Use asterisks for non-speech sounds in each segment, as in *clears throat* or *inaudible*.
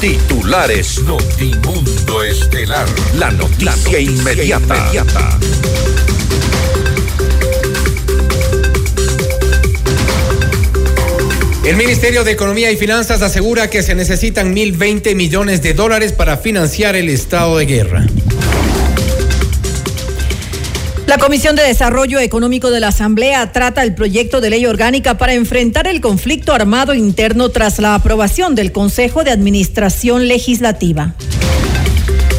Titulares Notimundo Estelar. La noticia, inmediata. El Ministerio de Economía y Finanzas asegura que se necesitan 1.020 millones de dólares para financiar el estado de guerra. La Comisión de Desarrollo Económico de la Asamblea trata el proyecto de ley orgánica para enfrentar el conflicto armado interno tras la aprobación del Consejo de Administración Legislativa.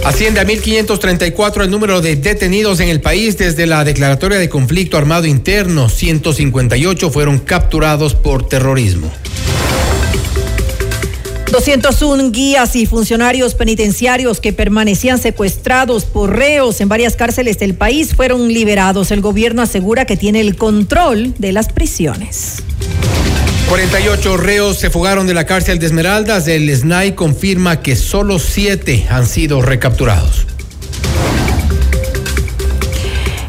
Asciende a 1.534 el número de detenidos en el país desde la declaratoria de conflicto armado interno. 158 fueron capturados por terrorismo. 201 guías y funcionarios penitenciarios que permanecían secuestrados por reos en varias cárceles del país fueron liberados. El gobierno asegura que tiene el control de las prisiones. 48 reos se fugaron de la cárcel de Esmeraldas. El SNAI confirma que solo siete han sido recapturados.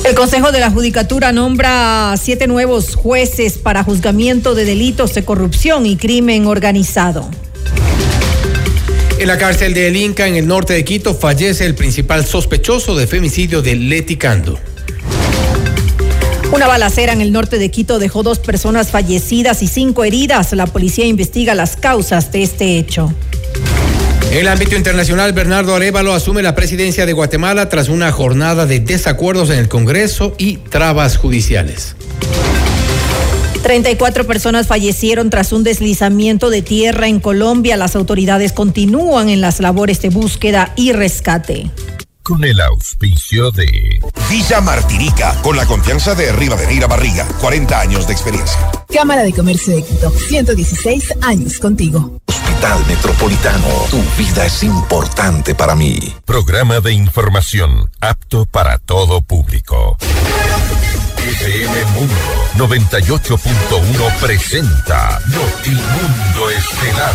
El Consejo de la Judicatura nombra a siete nuevos jueces para juzgamiento de delitos de corrupción y crimen organizado. En la cárcel de El Inca, en el norte de Quito, fallece el principal sospechoso de femicidio de Leti Cando. Una balacera en el norte de Quito dejó dos personas fallecidas y cinco heridas. La policía investiga las causas de este hecho. En el ámbito internacional, Bernardo Arevalo asume la presidencia de Guatemala tras una jornada de desacuerdos en el Congreso y trabas judiciales. 34 personas fallecieron tras un deslizamiento de tierra en Colombia. Las autoridades continúan en las labores de búsqueda y rescate con el auspicio de Villa Martinica, con la confianza de Rivadeneira Barriga, 40 años de experiencia. Cámara de Comercio de Quito, 116 años contigo. Hospital Metropolitano, tu vida es importante para mí. Programa de información apto para todo público. FM Mundo 98.1 presenta Notimundo Estelar.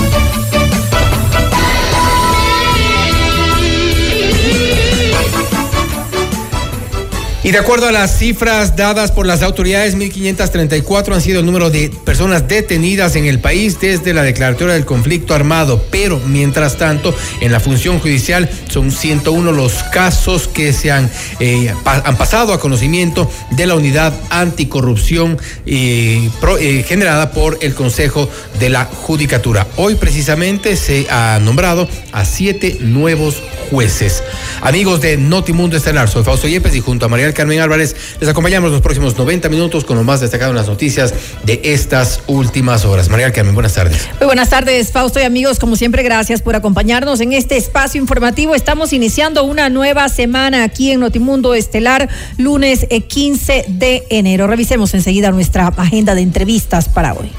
Y de acuerdo a las cifras dadas por las autoridades, 1.534 han sido el número de personas detenidas en el país desde la declaratoria del conflicto armado. Pero, mientras tanto, en la función judicial son 101 los casos que se han, eh, han pasado a conocimiento de la unidad anticorrupción eh, eh, generada por el Consejo de la Judicatura. Hoy precisamente se ha nombrado a siete nuevos jueces. Amigos de Notimundo Estelar, soy Fausto Yepes y junto a María Carmen Álvarez les acompañamos los próximos 90 minutos con lo más destacado en las noticias de estas últimas horas. María Carmen, buenas tardes. Muy buenas tardes, Fausto y amigos. Como siempre, gracias por acompañarnos en este espacio informativo. Estamos iniciando una nueva semana aquí en Notimundo Estelar, lunes 15 eh, de enero. Revisemos enseguida nuestra agenda de entrevistas para hoy.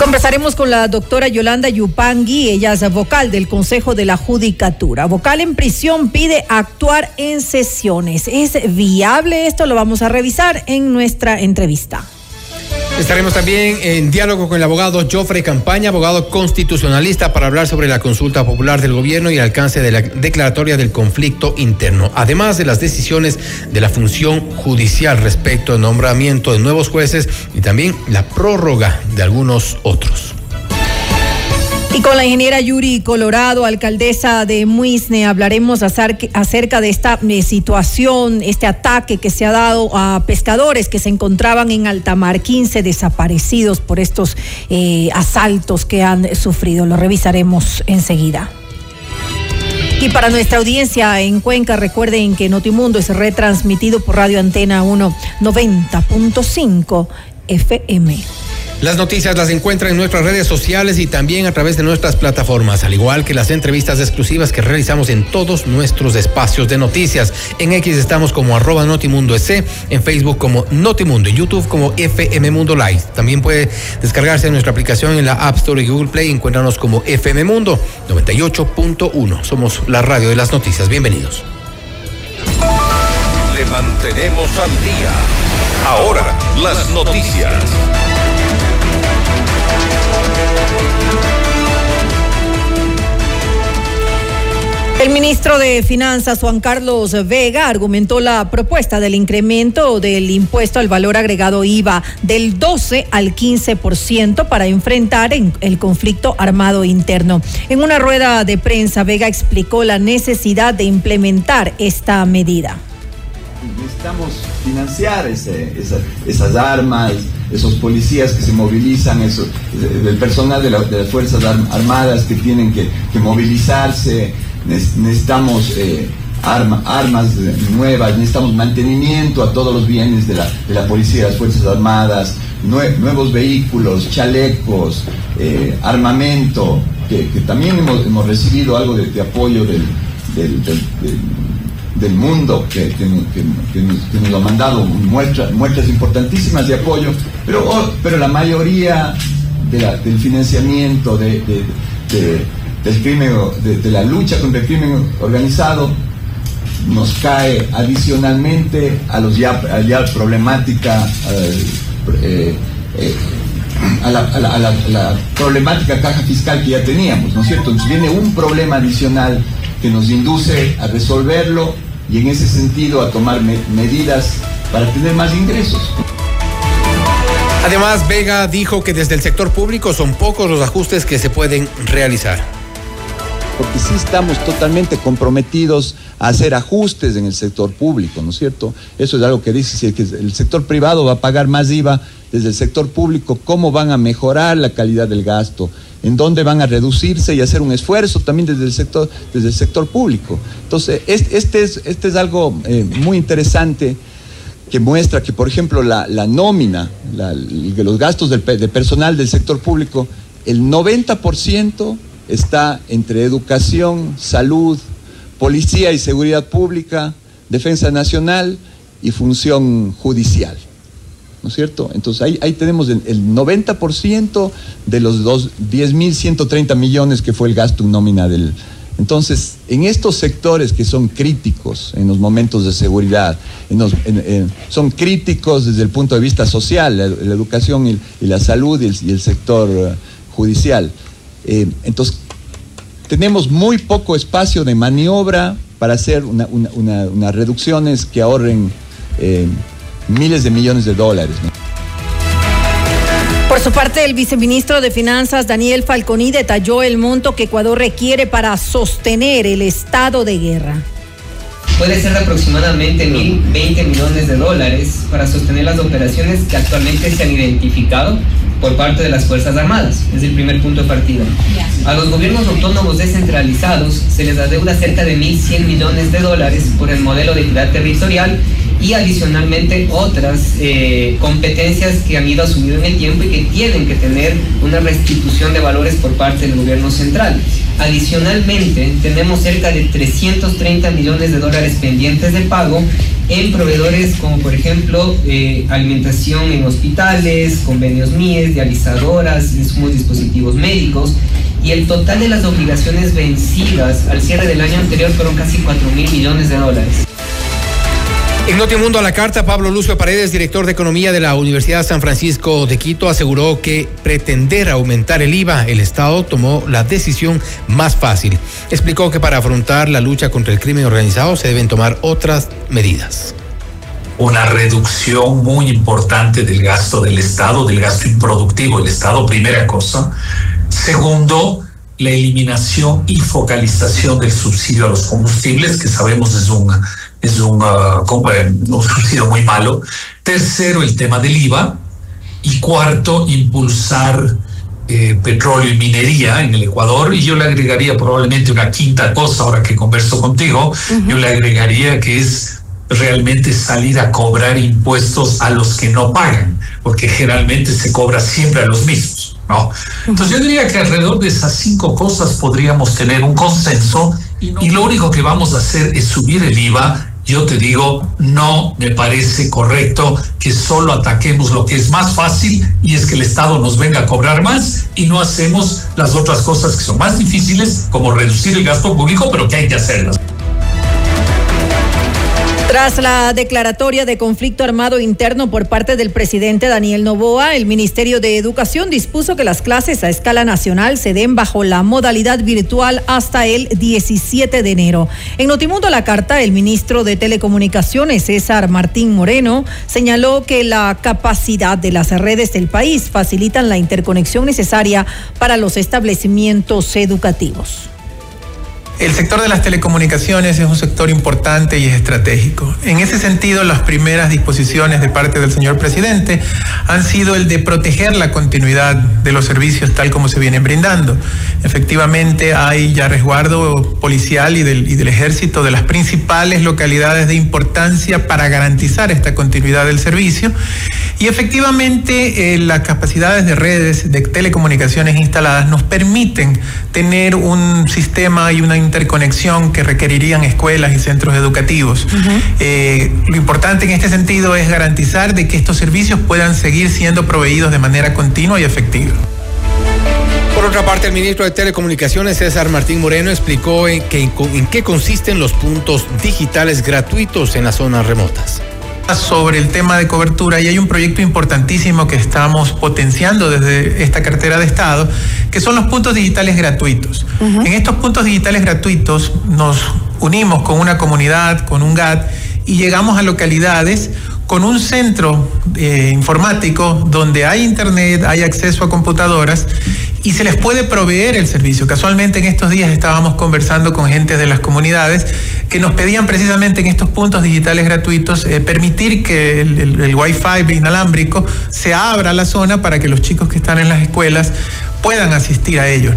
Conversaremos con la doctora Yolanda Yupangui, ella es vocal del Consejo de la Judicatura. Vocal en prisión pide actuar en sesiones. ¿Es viable esto? Lo vamos a revisar en nuestra entrevista. Estaremos también en diálogo con el abogado Joffrey Campaña, abogado constitucionalista, para hablar sobre la consulta popular del gobierno y el alcance de la declaratoria del conflicto interno, además de las decisiones de la función judicial respecto al nombramiento de nuevos jueces y también la prórroga de algunos otros. Y con la ingeniera Yuri Colorado, alcaldesa de Muisne, hablaremos acerca de esta eh, situación, este ataque que se ha dado a pescadores que se encontraban en Altamar, 15 desaparecidos por estos eh, asaltos que han sufrido. Lo revisaremos enseguida. Y para nuestra audiencia en Cuenca, recuerden que Notimundo es retransmitido por Radio Antena 1 90.5 FM. Las noticias las encuentran en nuestras redes sociales y también a través de nuestras plataformas, al igual que las entrevistas exclusivas que realizamos en todos nuestros espacios de noticias. En X estamos como arroba Notimundo en Facebook como Notimundo, en YouTube como FM Mundo Live. También puede descargarse nuestra aplicación en la App Store y Google Play. Encuéntranos como FM Mundo 98.1. Somos la radio de las noticias. Bienvenidos. Le mantenemos al día. Ahora, las noticias. El ministro de Finanzas, Juan Carlos Vega, argumentó la propuesta del incremento del impuesto al valor agregado IVA del 12 al 15% para enfrentar el conflicto armado interno. En una rueda de prensa, Vega explicó la necesidad de implementar esta medida. Necesitamos financiar esas armas, esos policías que se movilizan, eso, el personal de, las Fuerzas Armadas que tienen que movilizarse necesitamos eh, armas nuevas, necesitamos mantenimiento a todos los bienes de la, policía, de las Fuerzas Armadas, nuevos vehículos, chalecos, eh, armamento, que, también hemos, recibido algo de, apoyo del, del, mundo que, nos, ha mandado muestras, muestras importantísimas de apoyo, pero, oh, pero la mayoría del financiamiento de del crimen, de, la lucha contra el crimen organizado, nos cae adicionalmente a los ya, ya problemática eh, eh, a, la, problemática caja fiscal que ya teníamos, ¿no es cierto? Entonces viene un problema adicional que nos induce a resolverlo y en ese sentido a tomar medidas para tener más ingresos. Además, Vega dijo que desde el sector público son pocos los ajustes que se pueden realizar porque sí estamos totalmente comprometidos a hacer ajustes en el sector público, ¿no es cierto? Eso es algo que dice, si el sector privado va a pagar más IVA desde el sector público, ¿cómo van a mejorar la calidad del gasto? ¿En dónde van a reducirse y hacer un esfuerzo también desde el sector, desde el sector público? Entonces, este es, este es algo eh, muy interesante que muestra que, por ejemplo, la, nómina, los gastos del, de personal del sector público, el 90% está entre educación, salud, policía y seguridad pública, defensa nacional y función judicial. ¿No es cierto? Entonces ahí, ahí tenemos el, 90% de los 10.130 millones que fue el gasto nómina del... Entonces, en estos sectores que son críticos en los momentos de seguridad, son críticos desde el punto de vista social, la, educación y, la salud y el, sector eh, judicial. Eh, entonces, tenemos muy poco espacio de maniobra para hacer unas reducciones que ahorren eh, miles de millones de dólares. Por su parte, el viceministro de Finanzas, Daniel Falconi, detalló el monto que Ecuador requiere para sostener el estado de guerra puede ser de aproximadamente 1.020 millones de dólares para sostener las operaciones que actualmente se han identificado por parte de las Fuerzas Armadas. Es el primer punto de partida. A los gobiernos autónomos descentralizados se les adeuda cerca de 1.100 millones de dólares por el modelo de equidad territorial y adicionalmente otras eh, competencias que han ido asumiendo en el tiempo y que tienen que tener una restitución de valores por parte del gobierno central. Adicionalmente, tenemos cerca de 330 millones de dólares pendientes de pago en proveedores como por ejemplo eh, alimentación en hospitales, convenios MIES, dializadoras, insumos dispositivos médicos y el total de las obligaciones vencidas al cierre del año anterior fueron casi 4 mil millones de dólares. En Notimundo a la carta, Pablo Lucio Paredes, director de Economía de la Universidad San Francisco de Quito, aseguró que pretender aumentar el IVA, el Estado tomó la decisión más fácil. Explicó que para afrontar la lucha contra el crimen organizado se deben tomar otras medidas una reducción muy importante del gasto del Estado, del gasto improductivo del Estado, primera cosa. Segundo, la eliminación y focalización del subsidio a los combustibles, que sabemos es un, es un, uh, un subsidio muy malo. Tercero, el tema del IVA. Y cuarto, impulsar eh, petróleo y minería en el Ecuador. Y yo le agregaría probablemente una quinta cosa, ahora que converso contigo, yo le agregaría que es realmente salir a cobrar impuestos a los que no pagan, porque generalmente se cobra siempre a los mismos. ¿no? Entonces yo diría que alrededor de esas cinco cosas podríamos tener un consenso y lo único que vamos a hacer es subir el IVA yo te digo, no me parece correcto que solo ataquemos lo que es más fácil y es que el Estado nos venga a cobrar más y no hacemos las otras cosas que son más difíciles, como reducir el gasto público, pero que hay que hacerlas. Tras la declaratoria de conflicto armado interno por parte del presidente Daniel Novoa, el Ministerio de Educación dispuso que las clases a escala nacional se den bajo la modalidad virtual hasta el 17 de enero. En Notimundo la carta, el ministro de Telecomunicaciones, César Martín Moreno, señaló que la capacidad de las redes del país facilitan la interconexión necesaria para los establecimientos educativos. El sector de las telecomunicaciones es un sector importante y estratégico. En ese sentido, las primeras disposiciones de parte del señor presidente han sido el de proteger la continuidad de los servicios tal como se vienen brindando. Efectivamente, hay ya resguardo policial y del, y del ejército de las principales localidades de importancia para garantizar esta continuidad del servicio. Y efectivamente, eh, las capacidades de redes de telecomunicaciones instaladas nos permiten tener un sistema y una interconexión que requerirían escuelas y centros educativos. Eh, lo importante en este sentido es garantizar de que estos servicios puedan seguir siendo proveídos de manera continua y efectiva. Por otra parte, el ministro de Telecomunicaciones, César Martín Moreno, explicó en, en qué consisten los puntos digitales gratuitos en las zonas remotas sobre el tema de cobertura y hay un proyecto importantísimo que estamos potenciando desde esta cartera de Estado, que son los puntos digitales gratuitos. En estos puntos digitales gratuitos nos unimos con una comunidad, con un GAT, y llegamos a localidades con un centro eh, informático donde hay internet, hay acceso a computadoras y se les puede proveer el servicio. Casualmente en estos días estábamos conversando con gente de las comunidades que nos pedían precisamente en estos puntos digitales gratuitos eh, permitir que el, el, el Wi-Fi inalámbrico se abra la zona para que los chicos que están en las escuelas puedan asistir a ellos.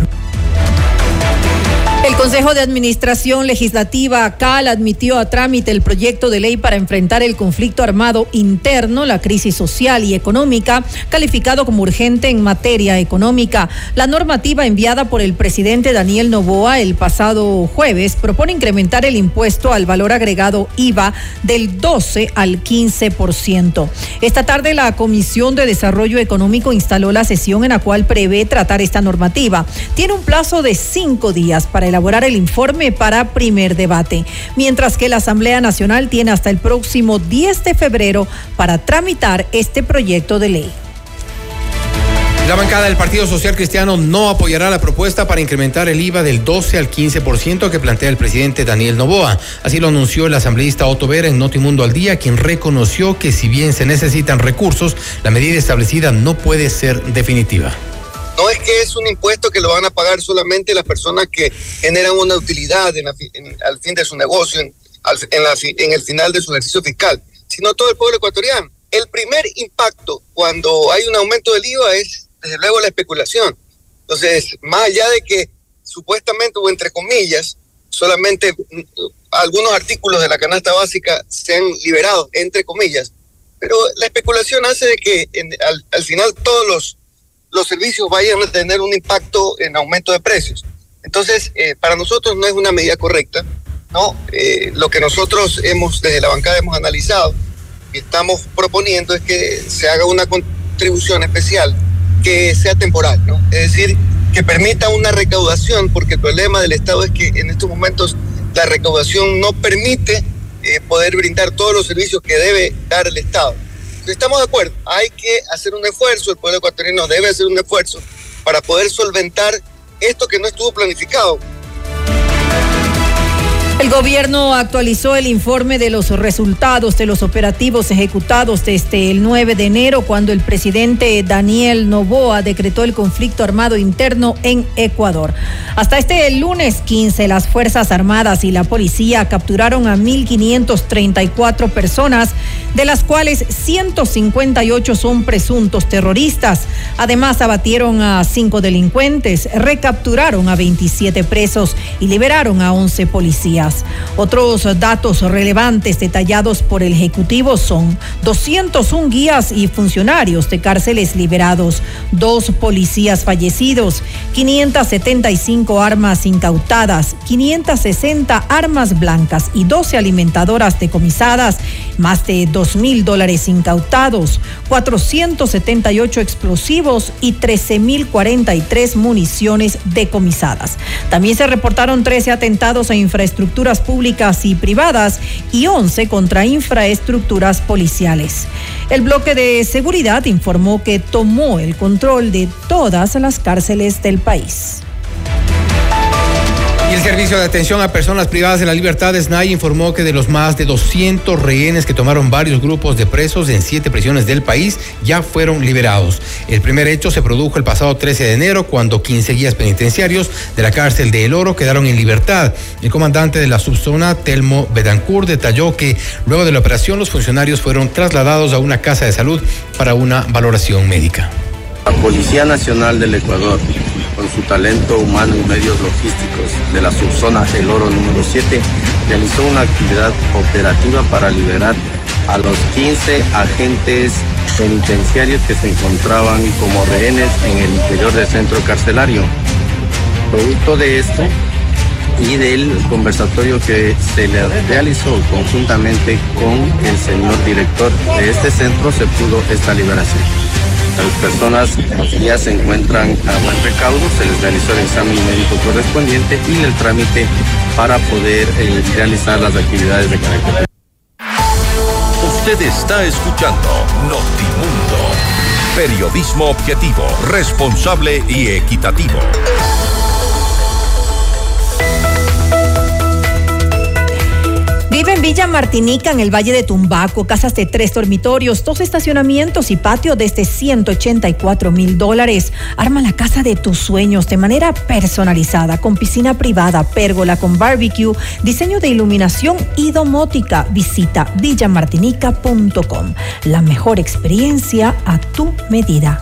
El Consejo de Administración Legislativa CAL admitió a trámite el proyecto de ley para enfrentar el conflicto armado interno, la crisis social y económica, calificado como urgente en materia económica. La normativa enviada por el presidente Daniel Novoa el pasado jueves propone incrementar el impuesto al valor agregado IVA del 12 al 15%. Esta tarde la Comisión de Desarrollo Económico instaló la sesión en la cual prevé tratar esta normativa. Tiene un plazo de cinco días para elaborar el informe para primer debate, mientras que la Asamblea Nacional tiene hasta el próximo 10 de febrero para tramitar este proyecto de ley. La bancada del Partido Social Cristiano no apoyará la propuesta para incrementar el IVA del 12 al 15% que plantea el presidente Daniel Novoa. Así lo anunció el asambleísta Otto Vera en Notimundo al Día, quien reconoció que si bien se necesitan recursos, la medida establecida no puede ser definitiva. No es que es un impuesto que lo van a pagar solamente las personas que generan una utilidad en en, al fin de su negocio, en, en, la, en el final de su ejercicio fiscal, sino todo el pueblo ecuatoriano. El primer impacto cuando hay un aumento del IVA es, desde luego, la especulación. Entonces, más allá de que supuestamente o entre comillas, solamente algunos artículos de la canasta básica se han liberado, entre comillas, pero la especulación hace de que en, al, al final todos los los servicios vayan a tener un impacto en aumento de precios. Entonces, eh, para nosotros no es una medida correcta, ¿no? Eh, lo que nosotros hemos, desde la bancada hemos analizado y estamos proponiendo es que se haga una contribución especial que sea temporal. Es decir, que permita una recaudación, porque el problema del Estado es que en estos momentos la recaudación no permite eh, poder brindar todos los servicios que debe dar el Estado. Estamos de acuerdo, hay que hacer un esfuerzo, el pueblo ecuatoriano debe hacer un esfuerzo para poder solventar esto que no estuvo planificado. El gobierno actualizó el informe de los resultados de los operativos ejecutados desde el 9 de enero, cuando el presidente Daniel Novoa decretó el conflicto armado interno en Ecuador. Hasta este lunes 15, las Fuerzas Armadas y la policía capturaron a 1.534 personas, de las cuales 158 son presuntos terroristas. Además, abatieron a cinco delincuentes, recapturaron a 27 presos y liberaron a 11 policías. Otros datos relevantes detallados por el Ejecutivo son 201 guías y funcionarios de cárceles liberados, dos policías fallecidos, 575 armas incautadas, 560 armas blancas y 12 alimentadoras decomisadas, más de 2 mil dólares incautados, 478 explosivos y 13.043 municiones decomisadas. También se reportaron 13 atentados a públicas y privadas y 11 contra infraestructuras policiales. El bloque de seguridad informó que tomó el control de todas las cárceles del país. El Servicio de Atención a Personas Privadas de la Libertad, SNAI, informó que de los más de 200 rehenes que tomaron varios grupos de presos en siete prisiones del país, ya fueron liberados. El primer hecho se produjo el pasado 13 de enero, cuando 15 guías penitenciarios de la cárcel de El Oro quedaron en libertad. El comandante de la subzona, Telmo Bedancourt, detalló que luego de la operación los funcionarios fueron trasladados a una casa de salud para una valoración médica. La Policía Nacional del Ecuador su talento humano y medios logísticos de la subzona El Oro número 7, realizó una actividad operativa para liberar a los 15 agentes penitenciarios que se encontraban como rehenes en el interior del centro carcelario. Producto de esto y del conversatorio que se le realizó conjuntamente con el señor director de este centro, se pudo esta liberación. Las personas ya se encuentran a buen recaudo, se les realizó el examen médico correspondiente y el trámite para poder eh, realizar las actividades de carácter. Usted está escuchando Notimundo. Periodismo objetivo, responsable y equitativo. Villa Martinica, en el Valle de Tumbaco, casas de tres dormitorios, dos estacionamientos y patio desde 184 mil dólares. Arma la casa de tus sueños de manera personalizada, con piscina privada, pérgola con barbecue, diseño de iluminación y domótica. Visita villamartinica.com. La mejor experiencia a tu medida.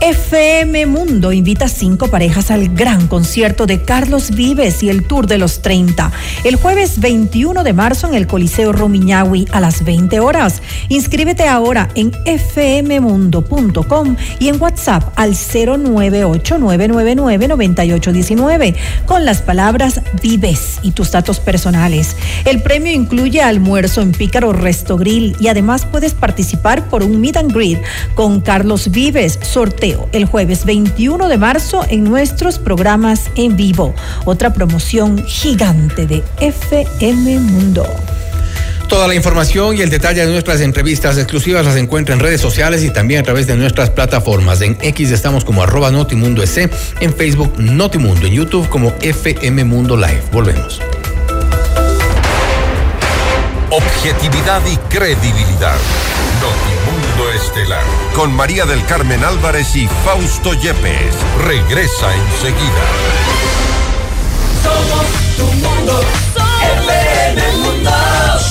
FM Mundo invita a cinco parejas al gran concierto de Carlos Vives y el Tour de los 30. El jueves 21 de marzo en el Coliseo Romiñahui a las 20 horas. Inscríbete ahora en fmmundo.com y en WhatsApp al 098-999-9819 con las palabras Vives y tus datos personales. El premio incluye almuerzo en Pícaro Resto Grill y además puedes participar por un meet and greet con Carlos Vives, sorteo el jueves 21 de marzo en nuestros programas en vivo. Otra promoción gigante de FM Mundo. Toda la información y el detalle de nuestras entrevistas exclusivas las encuentra en redes sociales y también a través de nuestras plataformas. En X estamos como arroba Notimundo S, en Facebook Notimundo, en YouTube como FM Mundo Live. Volvemos. Objetividad y credibilidad. Notimundo Estelar. Con María del Carmen Álvarez y Fausto Yepes. Regresa enseguida. Somos tu mundo.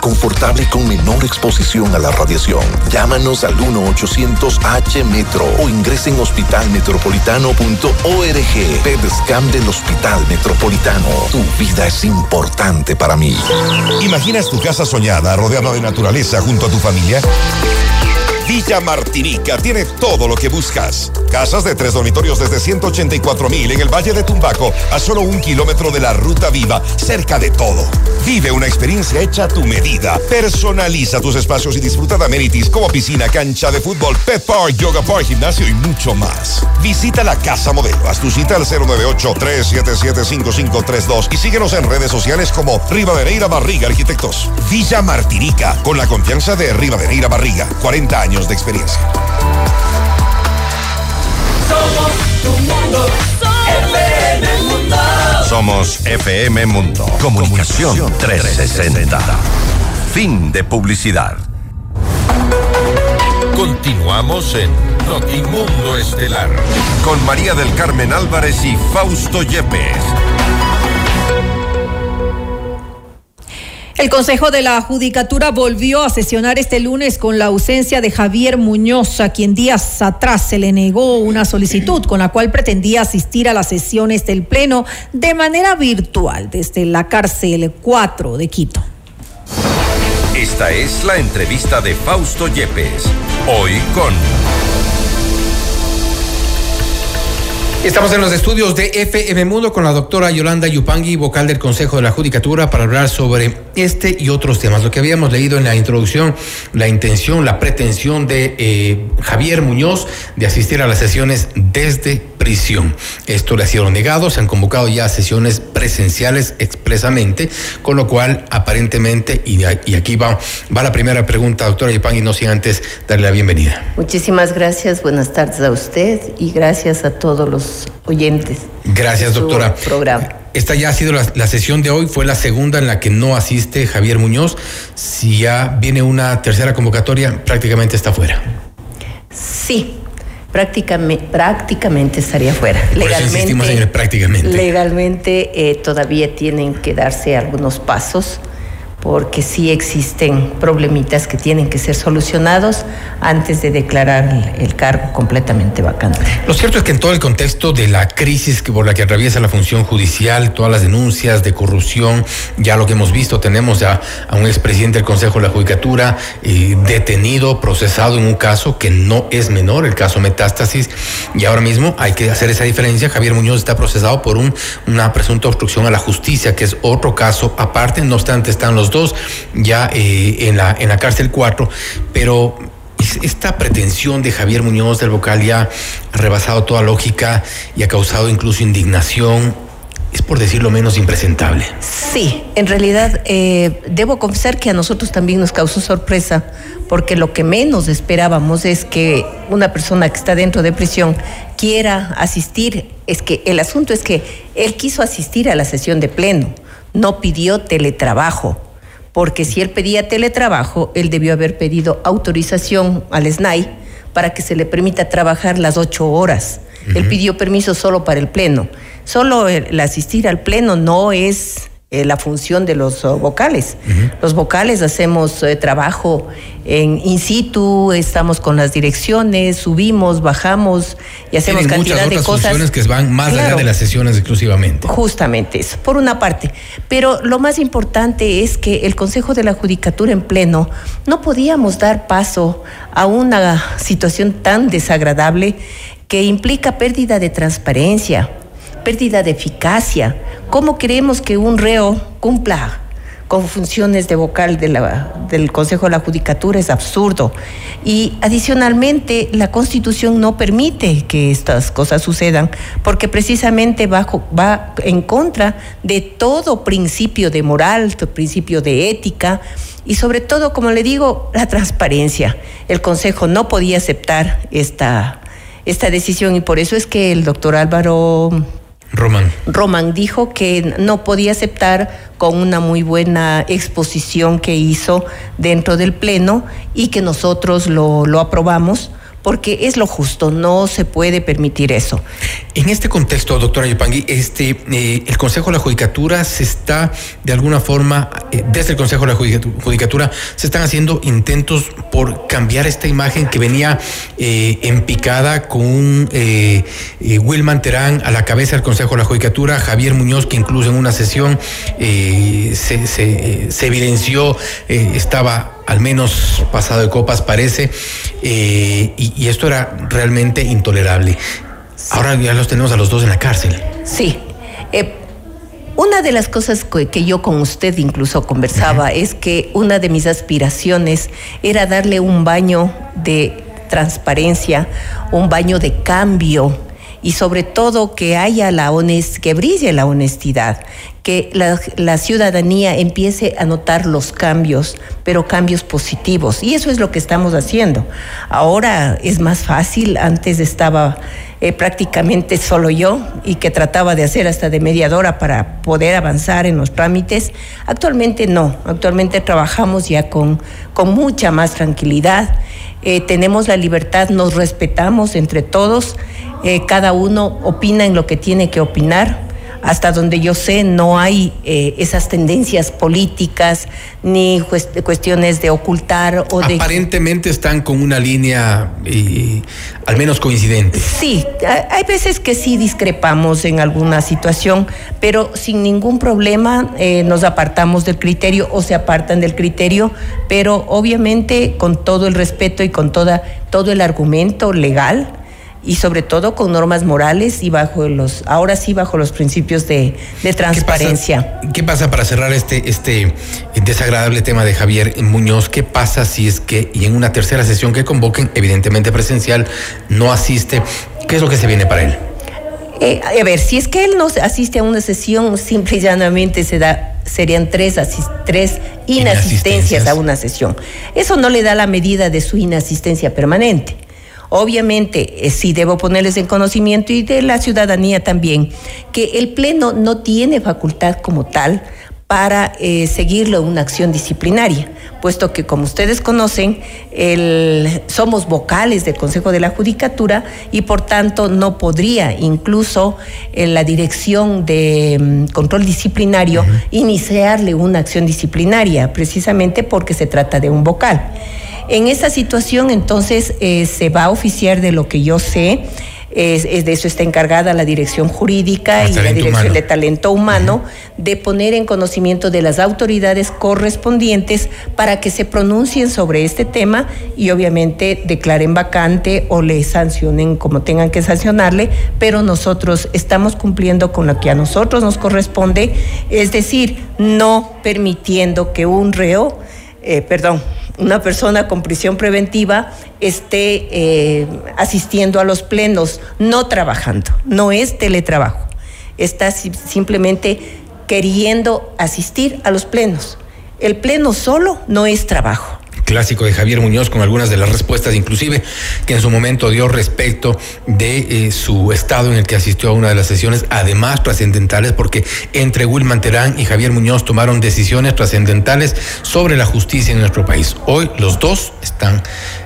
confortable con menor exposición a la radiación. Llámanos al 1-800-H-METRO o ingresen en hospitalmetropolitano.org. PEDSCAM del Hospital Metropolitano. Tu vida es importante para mí. ¿Imaginas tu casa soñada rodeada de naturaleza junto a tu familia? Villa Martinica tiene todo lo que buscas. Casas de tres dormitorios desde 184 mil en el Valle de Tumbaco, a solo un kilómetro de la Ruta Viva, cerca de todo. Vive una experiencia hecha a tu medida. Personaliza tus espacios y disfruta de amenities como piscina, cancha de fútbol, pet park, yoga park, gimnasio y mucho más. Visita la Casa Modelo. Haz tu cita al 098-377-5532 y síguenos en redes sociales como Rivadeneira Barriga Arquitectos. Villa Martinica, con la confianza de Rivadeneira Barriga. 40 años de experiencia. Somos tu mundo, FM Mundo. Somos FM Mundo. Comunicación 360. Fin de publicidad. Continuamos en Notimundo Estelar con María del Carmen Álvarez y Fausto Yepes. El Consejo de la Judicatura volvió a sesionar este lunes con la ausencia de Javier Muñoz, a quien días atrás se le negó una solicitud con la cual pretendía asistir a las sesiones del Pleno de manera virtual desde la cárcel 4 de Quito. Esta es la entrevista de Fausto Yepes. Hoy con Estamos en los estudios de FM Mundo con la doctora Yolanda Yupangui, vocal del Consejo de la Judicatura, para hablar sobre este y otros temas. Lo que habíamos leído en la introducción, la intención, la pretensión de eh, Javier Muñoz de asistir a las sesiones desde prisión. Esto le ha sido negado, se han convocado ya sesiones presenciales expresamente, con lo cual aparentemente, y, aquí va, va la primera pregunta, doctora Yupangui, no sin antes darle la bienvenida. Muchísimas gracias, buenas tardes a usted y gracias a todos los oyentes. Gracias, doctora. Programa. Esta ya ha sido la, la, sesión de hoy, fue la segunda en la que no asiste Javier Muñoz. Si ya viene una tercera convocatoria, prácticamente está fuera. Sí, prácticamente, prácticamente estaría fuera. Por legalmente, en el prácticamente. Legalmente eh, todavía tienen que darse algunos pasos porque sí existen problemitas que tienen que ser solucionados antes de declarar el cargo completamente vacante. Lo cierto es que en todo el contexto de la crisis por la que atraviesa la función judicial, todas las denuncias de corrupción, ya lo que hemos visto, tenemos ya a un expresidente del Consejo de la Judicatura eh, detenido, procesado en un caso que no es menor, el caso Metástasis, y ahora mismo hay que hacer esa diferencia. Javier Muñoz está procesado por un, una presunta obstrucción a la justicia, que es otro caso aparte, no obstante están los dos ya eh, en, la, en la cárcel 4, pero esta pretensión de Javier Muñoz del vocal ya ha rebasado toda lógica y ha causado incluso indignación. Es por decirlo menos impresentable. Sí, en realidad eh, debo confesar que a nosotros también nos causó sorpresa, porque lo que menos esperábamos es que una persona que está dentro de prisión quiera asistir. Es que el asunto es que él quiso asistir a la sesión de pleno, no pidió teletrabajo porque si él pedía teletrabajo, él debió haber pedido autorización al SNAI para que se le permita trabajar las ocho horas. Uh -huh. Él pidió permiso solo para el pleno. Solo el asistir al pleno no es eh, la función de los uh, vocales. Uh -huh. Los vocales hacemos eh, trabajo en in situ, estamos con las direcciones, subimos, bajamos y hacemos Tienen cantidad muchas de otras cosas. funciones que van más Claro. allá de las sesiones exclusivamente. Justamente eso, por una parte. Pero lo más importante es que el Consejo de la Judicatura en pleno no podíamos dar paso a una situación tan desagradable que implica pérdida de transparencia, pérdida de eficacia. ¿Cómo queremos que un reo cumpla con funciones de vocal del Consejo de la Judicatura? Es absurdo. Y adicionalmente, la Constitución no permite que estas cosas sucedan, porque precisamente va en contra de todo principio de moral, todo principio de ética y sobre todo, como le digo, la transparencia. El Consejo no podía aceptar esta decisión y por eso es que el doctor Álvaro Román. Roman dijo que no podía aceptar con una muy buena exposición que hizo dentro del Pleno y que nosotros lo, lo aprobamos porque es lo justo, no se puede permitir eso. En este contexto, doctora Yupangui, este, eh, el Consejo de la Judicatura se está, de alguna forma, eh, desde el Consejo de la Judicatura, se están haciendo intentos por cambiar esta imagen que venía eh, en picada con un eh, Wilman Terán a la cabeza del Consejo de la Judicatura, Javier Muñoz, que incluso en una sesión se, evidenció, estaba al menos pasado de copas parece, eh, y, esto era realmente intolerable. Ahora ya los tenemos a los dos en la cárcel. Sí. Eh, una de las cosas que, yo con usted incluso conversaba es que una de mis aspiraciones era darle un baño de transparencia, un baño de cambio y sobre todo que haya la honest, que brille la honestidad, que la, ciudadanía empiece a notar los cambios, pero cambios positivos. Y eso es lo que estamos haciendo. Ahora es más fácil, antes estaba eh, prácticamente solo yo y que trataba de hacer hasta de mediadora para poder avanzar en los trámites. Actualmente no, actualmente trabajamos ya con, con mucha más tranquilidad. Eh, tenemos la libertad, nos respetamos entre todos, eh, cada uno opina en lo que tiene que opinar hasta donde yo sé, no hay eh, esas tendencias políticas ni cuestiones de ocultar o de... Aparentemente están con una línea eh, al menos coincidente. Sí, hay veces que sí discrepamos en alguna situación, pero sin ningún problema eh, nos apartamos del criterio o se apartan del criterio, pero obviamente con todo el respeto y con toda, todo el argumento legal y sobre todo con normas morales y bajo los, ahora sí bajo los principios de, transparencia. ¿Qué pasa, para cerrar este, este desagradable tema de Javier Muñoz? ¿Qué pasa si es que y en una tercera sesión que convoquen, evidentemente presencial, no asiste? ¿Qué es lo que se viene para él? Eh, a ver, si es que él no asiste a una sesión, simple y llanamente se da serían tres, tres inasistencias a una sesión. Eso no le da la medida de su inasistencia permanente. Obviamente, eh, sí debo ponerles en conocimiento y de la ciudadanía también, que el Pleno no tiene facultad como tal para eh, seguirlo una acción disciplinaria, puesto que como ustedes conocen, somos vocales del Consejo de la Judicatura y por tanto no podría incluso en la dirección de mm, control disciplinario iniciarle una acción disciplinaria, precisamente porque se trata de un vocal. En esa situación, entonces, eh, se va a oficiar de lo que yo sé. Es, de eso está encargada la dirección jurídica y la dirección de talento humano de poner en conocimiento de las autoridades correspondientes para que se pronuncien sobre este tema y obviamente declaren vacante o le sancionen como tengan que sancionarle, pero nosotros estamos cumpliendo con lo que a nosotros nos corresponde, es decir, no permitiendo que un reo, eh, perdón, una persona con prisión preventiva esté eh, asistiendo a los plenos, no trabajando, no es teletrabajo, está simplemente queriendo asistir a los plenos. El pleno solo no es trabajo clásico de Javier Muñoz con algunas de las respuestas, inclusive que en su momento dio respecto de eh, su estado en el que asistió a una de las sesiones, además trascendentales, porque entre Wilman Terán y Javier Muñoz tomaron decisiones trascendentales sobre la justicia en nuestro país. Hoy los dos están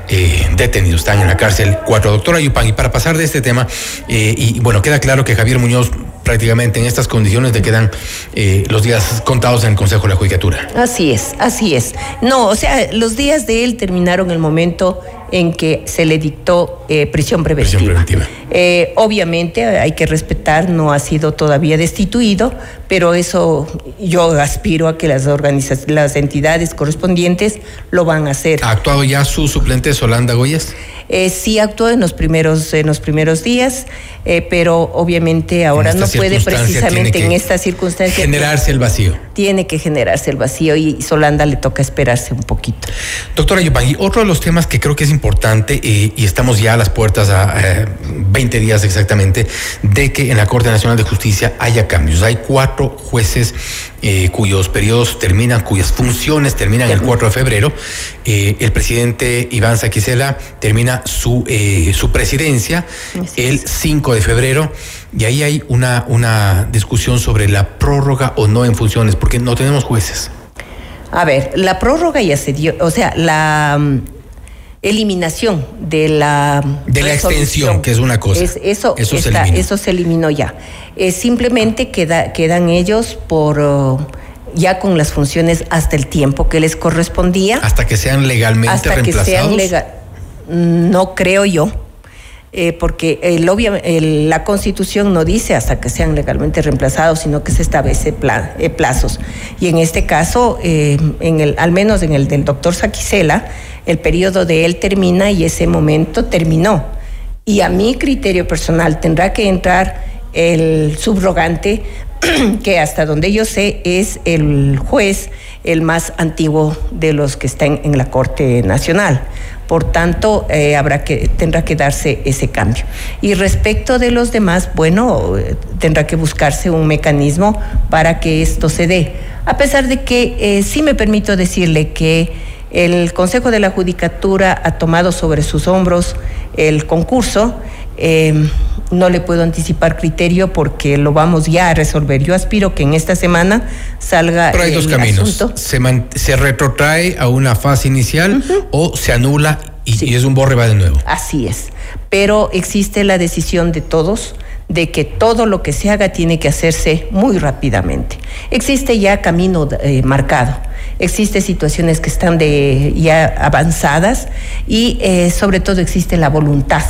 eh, detenidos, están en la cárcel cuatro. Doctora Yupan, y para pasar de este tema, eh, y bueno, queda claro que Javier Muñoz prácticamente en estas condiciones le quedan eh, los días contados en el Consejo de la Judicatura. Así es, así es. No, o sea, los días de él terminaron el momento en que se le dictó eh, prisión preventiva. Prisión preventiva. Eh, obviamente hay que respetar, no ha sido todavía destituido, pero eso yo aspiro a que las organizaciones, las entidades correspondientes lo van a hacer. ¿Ha actuado ya su suplente Solanda Goyes? Eh, sí actuó en los primeros, en los primeros días, eh, pero obviamente ahora no puede precisamente en esta circunstancia. Generarse el vacío. Tiene que generarse el vacío y Solanda le toca esperarse un poquito. Doctora Yupangui, otro de los temas que creo que es importante eh, y estamos ya a las puertas a 20 días exactamente de que en la Corte Nacional de Justicia haya cambios. Hay cuatro jueces eh, cuyos periodos terminan, cuyas funciones terminan el 4 de febrero. Eh, el presidente Iván Saquicela termina su, eh, su presidencia el 5 de febrero y ahí hay una, una discusión sobre la prórroga o no en funciones, porque no tenemos jueces. A ver, la prórroga ya se dio, o sea, la mm, eliminación de la de la extensión que es una cosa. Eso eso, se eso se eliminó ya. Simplemente queda, quedan ellos por oh, ya con las funciones hasta el tiempo que les correspondía. Hasta que sean legalmente hasta que sean legal no creo yo eh, porque el, la Constitución no dice hasta que sean legalmente reemplazados, sino que se establece eh, plazos. Y en este caso, eh, al menos en el del doctor Saquicela, el periodo de él termina y ese momento terminó. Y a mi criterio personal tendrá que entrar el subrogante, *clears throat* que hasta donde yo sé es el juez el más antiguo de los que están en la Corte Nacional. Por tanto, eh, habrá que, tendrá que darse ese cambio. Y respecto de los demás, bueno, eh, tendrá que buscarse un mecanismo para que esto se dé. A pesar de que eh, sí me permito decirle que el Consejo de la Judicatura ha tomado sobre sus hombros el concurso. No le puedo anticipar criterio porque lo vamos ya a resolver. Yo aspiro que en esta semana salga. Pero hay dos caminos. Se, se, retrotrae a una fase inicial o se anula y, es un borre va de nuevo. Así es. Pero existe la decisión de todos de que todo lo que se haga tiene que hacerse muy rápidamente. Existe ya camino eh, marcado, existe situaciones que están de, ya avanzadas y eh, sobre todo existe la voluntad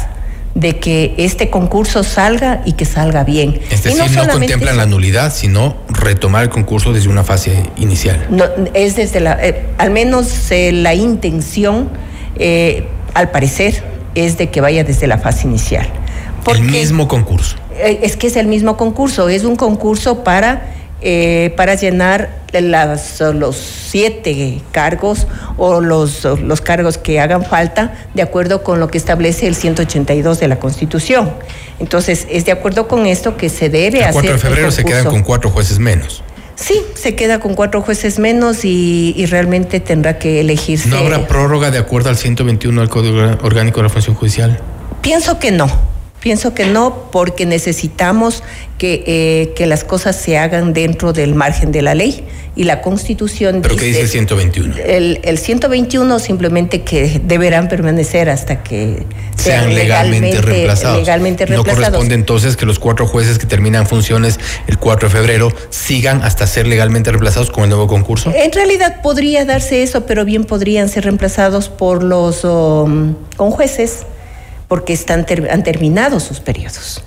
de que este concurso salga y que salga bien. Es decir, no, contemplan la nulidad, sino retomar el concurso desde una fase inicial. No, es desde la, eh, al menos la intención eh, al parecer, es de que vaya desde la fase inicial. el mismo concurso. Eh, es que es el mismo concurso, es un concurso para, eh, para llenar las, los siete cargos o los, los cargos que hagan falta de acuerdo con lo que establece el 182 de la Constitución. Entonces, es de acuerdo con esto que se debe hacer. El 4 de febrero se quedan con cuatro jueces menos. Sí, se queda con cuatro jueces menos y, realmente tendrá que elegirse. ¿No habrá prórroga de acuerdo al 121 del Código Orgánico de la Función Judicial? Pienso que no. Pienso que no, porque necesitamos que, eh, que las cosas se hagan dentro del margen de la ley y la Constitución. ¿Pero qué dice el 121? El, el 121 simplemente que deberán permanecer hasta que sean, legalmente, reemplazados. Legalmente ¿No corresponde entonces que los cuatro jueces que terminan funciones el 4 de febrero sigan hasta ser legalmente reemplazados con el nuevo concurso? En realidad podría darse eso, pero bien podrían ser reemplazados por los um, con jueces porque están han terminado sus periodos.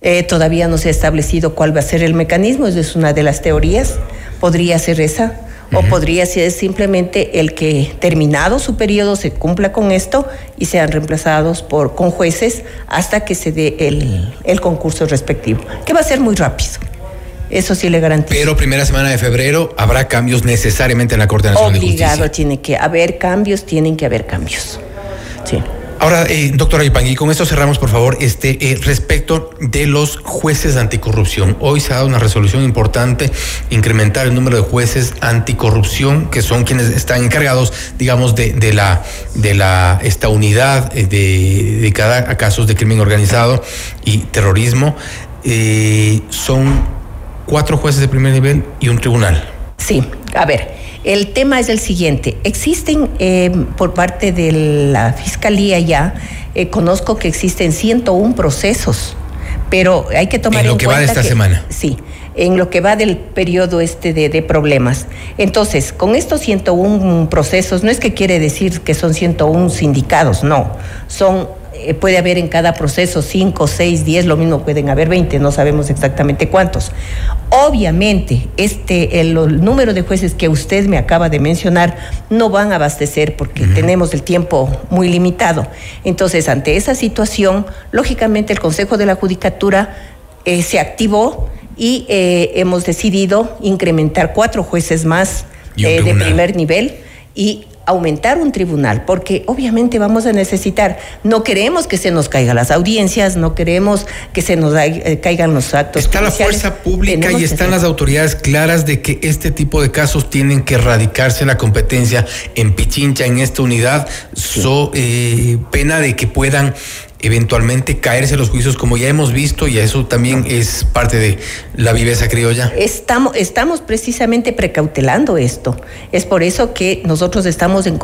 Eh, todavía no se ha establecido cuál va a ser el mecanismo, esa es una de las teorías. Podría ser esa, o podría ser simplemente el que terminado su periodo se cumpla con esto y sean reemplazados por, con jueces hasta que se dé el, el concurso respectivo, que va a ser muy rápido. Eso sí le garantizo. Pero primera semana de febrero habrá cambios necesariamente en la Corte Nacional de Justicia. Obligado tiene que haber cambios, tienen que haber cambios. Sí. Ahora, eh, doctora Ipangui, con esto cerramos, por favor, este eh, respecto de los jueces anticorrupción. Hoy se ha dado una resolución importante, incrementar el número de jueces anticorrupción, que son quienes están encargados, digamos, de, de la de la esta unidad eh, de, dedicada a casos de crimen organizado y terrorismo. Eh, son cuatro jueces de primer nivel y un tribunal. Sí, a ver. El tema es el siguiente. Existen eh, por parte de la Fiscalía ya, eh, conozco que existen 101 procesos, pero hay que tomar en, lo que va de esta semana. Sí, en lo que va del periodo este de, de, problemas. Entonces, con estos 101 procesos, no es que quiere decir que son 101 sindicados, no, son eh, puede haber en cada proceso 5, 6, 10, lo mismo pueden haber 20, no sabemos exactamente cuántos. Obviamente, este, el, número de jueces que usted me acaba de mencionar no van a abastecer porque tenemos el tiempo muy limitado. Entonces, ante esa situación, lógicamente el Consejo de la Judicatura eh, se activó y eh, hemos decidido incrementar cuatro jueces más de primer nivel y aumentar un tribunal, porque obviamente vamos a necesitar, no queremos que se nos caigan las audiencias, no queremos que se nos eh, caigan los actos. Está la fuerza pública y están las autoridades claras de que este tipo de casos tienen que erradicarse la competencia en Pichincha, en esta unidad, so, eh, pena de que puedan eventualmente caerse los juicios como ya hemos visto y eso también es parte de la viveza criolla? Estamos, estamos precisamente precautelando esto. Es por eso que nosotros estamos en,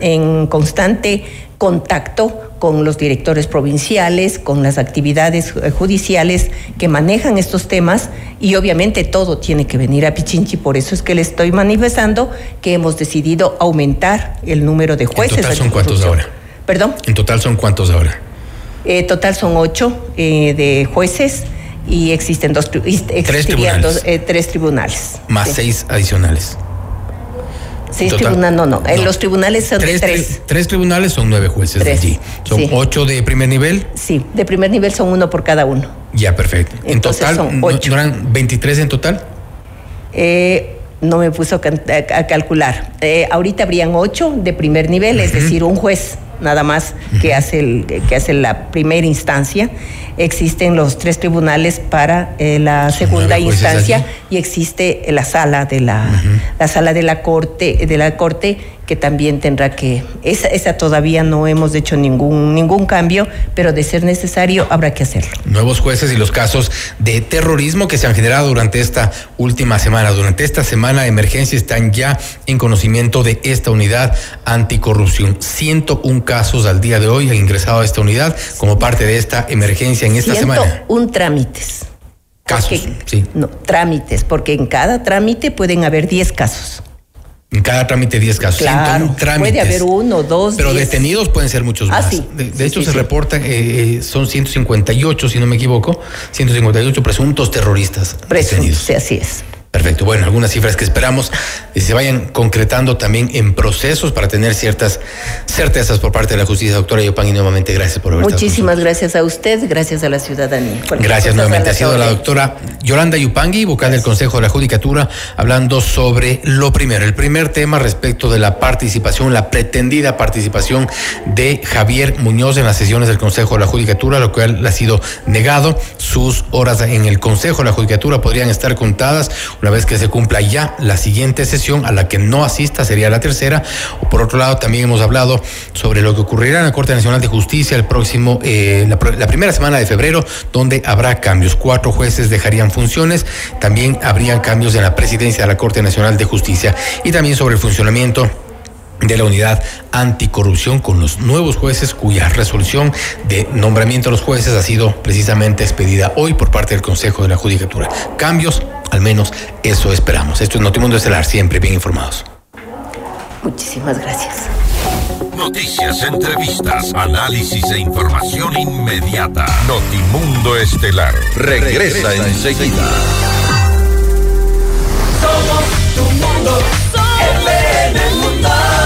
en constante contacto con los directores provinciales, con las actividades judiciales que manejan estos temas y obviamente todo tiene que venir a Pichinchi, por eso es que le estoy manifestando que hemos decidido aumentar el número de jueces. ¿En total son cuántos ahora? ¿Perdón? ¿En total son cuántos ahora? Eh, total son ocho eh, de jueces y existen dos, tres tribunales. Dos, eh, tres tribunales. Más sí. seis adicionales. Seis tribunales, no, no, En los tribunales son tres, tres. Tres tribunales son nueve jueces tres, allí. ¿Son sí. ocho de primer nivel? Sí, de primer nivel son uno por cada uno. Ya, perfecto. En Entonces total, son ocho. ¿no eran 23 en total? Eh, no me puso a, a calcular. Eh, ahorita habrían ocho de primer nivel, uh -huh. es decir, un juez nada más que hace el, que hace la primera instancia. Existen los tres tribunales para eh, la segunda instancia y existe la sala de la, uh -huh. la sala de la corte de la corte que también tendrá que esa, esa todavía no hemos hecho ningún ningún cambio, pero de ser necesario habrá que hacerlo. Nuevos jueces y los casos de terrorismo que se han generado durante esta última semana, durante esta semana de emergencia están ya en conocimiento de esta unidad anticorrupción. 101 casos al día de hoy han ingresado a esta unidad como parte de esta emergencia en esta semana. Un trámites. Casos, porque, sí. No, trámites, porque en cada trámite pueden haber 10 casos. En cada trámite 10 casos. Claro, puede haber uno, dos, Pero diez. detenidos pueden ser muchos ah, más. Sí, de, de sí, hecho, sí, se sí. reporta, eh, son 158, si no me equivoco, 158 presuntos terroristas Presuntos, detenidos. sí, así es. Perfecto. Bueno, algunas cifras que esperamos que se vayan concretando también en procesos para tener ciertas certezas por parte de la justicia. Doctora Yopangui, nuevamente gracias por haber Muchísimas gracias a usted, gracias a la ciudadanía. Gracias nuevamente. Ha sido la doctora Yolanda Yupangui, vocal del Consejo de la Judicatura, hablando sobre lo primero. El primer tema respecto de la participación, la pretendida participación de Javier Muñoz en las sesiones del Consejo de la Judicatura, lo cual le ha sido negado. Sus horas en el Consejo de la Judicatura podrían estar contadas una vez que se cumpla ya la siguiente sesión a la que no asista sería la tercera. Por otro lado, también hemos hablado sobre lo que ocurrirá en la Corte Nacional de Justicia el próximo, eh, la, la, primera semana de febrero, donde habrá cambios. Cuatro jueces dejarían funciones, también habrían cambios en la presidencia de la Corte Nacional de Justicia y también sobre el funcionamiento de la unidad anticorrupción con los nuevos jueces cuya resolución de nombramiento de los jueces ha sido precisamente expedida hoy por parte del Consejo de la Judicatura. Cambios, al menos eso esperamos. Esto es Notimundo Estelar, siempre bien informados. Muchísimas gracias. Noticias, entrevistas, análisis e información inmediata. Notimundo Estelar regresa, regresa enseguida. Somos tu mundo.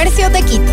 Comercio de Quito.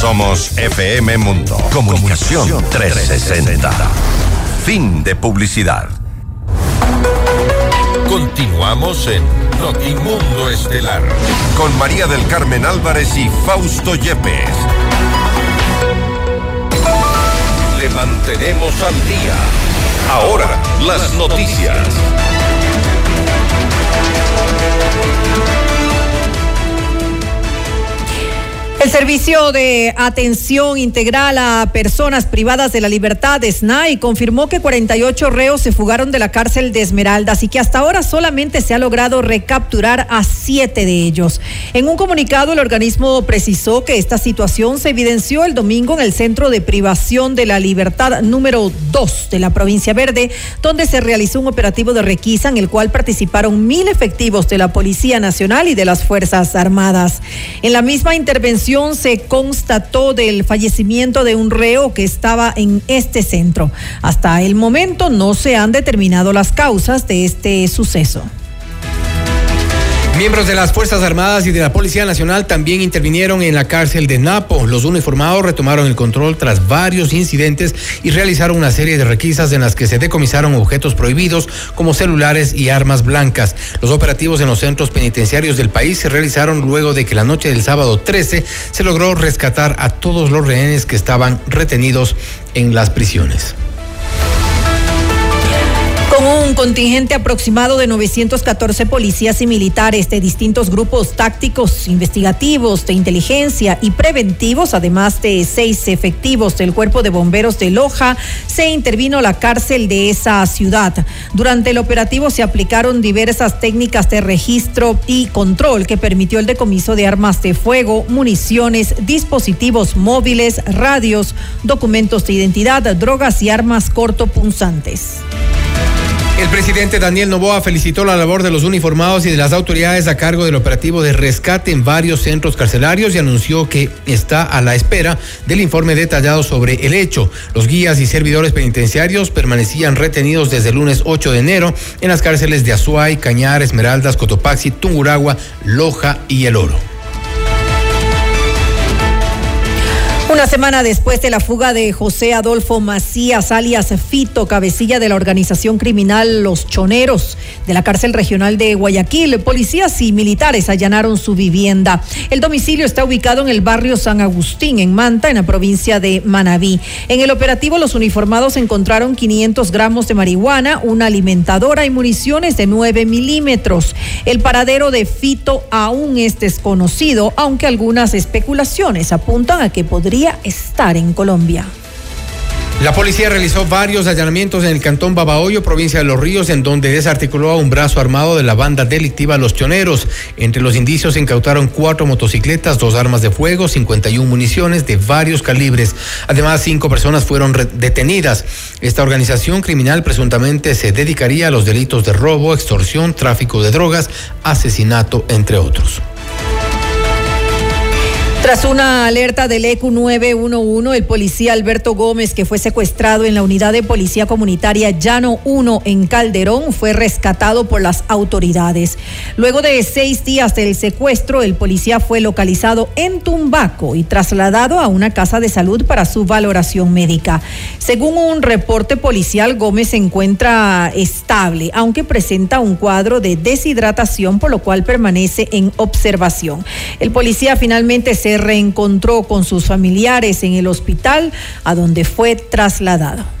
Somos FM Mundo. Comunicación 360. Fin de publicidad. Continuamos en Notimundo Estelar con María del Carmen Álvarez y Fausto Yepes. Le mantenemos al día. Ahora, las noticias. El Servicio de Atención Integral a Personas Privadas de la Libertad, SNAI, confirmó que 48 reos se fugaron de la cárcel de Esmeraldas y que hasta ahora solamente se ha logrado recapturar a siete de ellos. En un comunicado, el organismo precisó que esta situación se evidenció el domingo en el Centro de Privación de la Libertad número 2 de la provincia Verde, donde se realizó un operativo de requisa en el cual participaron mil efectivos de la Policía Nacional y de las Fuerzas Armadas. En la misma intervención, se constató del fallecimiento de un reo que estaba en este centro. Hasta el momento no se han determinado las causas de este suceso. Miembros de las Fuerzas Armadas y de la Policía Nacional también intervinieron en la cárcel de Napo. Los uniformados retomaron el control tras varios incidentes y realizaron una serie de requisas en las que se decomisaron objetos prohibidos como celulares y armas blancas. Los operativos en los centros penitenciarios del país se realizaron luego de que la noche del sábado 13 se logró rescatar a todos los rehenes que estaban retenidos en las prisiones. Con un contingente aproximado de 914 policías y militares de distintos grupos tácticos, investigativos, de inteligencia y preventivos, además de seis efectivos del Cuerpo de Bomberos de Loja, se intervino la cárcel de esa ciudad. Durante el operativo se aplicaron diversas técnicas de registro y control que permitió el decomiso de armas de fuego, municiones, dispositivos móviles, radios, documentos de identidad, drogas y armas cortopunzantes. El presidente Daniel Novoa felicitó la labor de los uniformados y de las autoridades a cargo del operativo de rescate en varios centros carcelarios y anunció que está a la espera del informe detallado sobre el hecho. Los guías y servidores penitenciarios permanecían retenidos desde el lunes 8 de enero en las cárceles de Azuay, Cañar, Esmeraldas, Cotopaxi, Tunguragua, Loja y El Oro. Una semana después de la fuga de José Adolfo Macías, alias Fito, cabecilla de la organización criminal Los Choneros de la cárcel regional de Guayaquil, policías y militares allanaron su vivienda. El domicilio está ubicado en el barrio San Agustín, en Manta, en la provincia de Manabí. En el operativo, los uniformados encontraron 500 gramos de marihuana, una alimentadora y municiones de 9 milímetros. El paradero de Fito aún es desconocido, aunque algunas especulaciones apuntan a que podría estar en Colombia. La policía realizó varios allanamientos en el cantón Babahoyo, provincia de Los Ríos, en donde desarticuló a un brazo armado de la banda delictiva Los Choneros. Entre los indicios se incautaron cuatro motocicletas, dos armas de fuego, 51 municiones de varios calibres. Además, cinco personas fueron detenidas. Esta organización criminal presuntamente se dedicaría a los delitos de robo, extorsión, tráfico de drogas, asesinato, entre otros. Tras una alerta del EQ 911, el policía Alberto Gómez, que fue secuestrado en la unidad de policía comunitaria Llano 1 en Calderón, fue rescatado por las autoridades. Luego de seis días del secuestro, el policía fue localizado en Tumbaco y trasladado a una casa de salud para su valoración médica. Según un reporte policial, Gómez se encuentra estable, aunque presenta un cuadro de deshidratación, por lo cual permanece en observación. El policía finalmente se reencontró con sus familiares en el hospital a donde fue trasladado.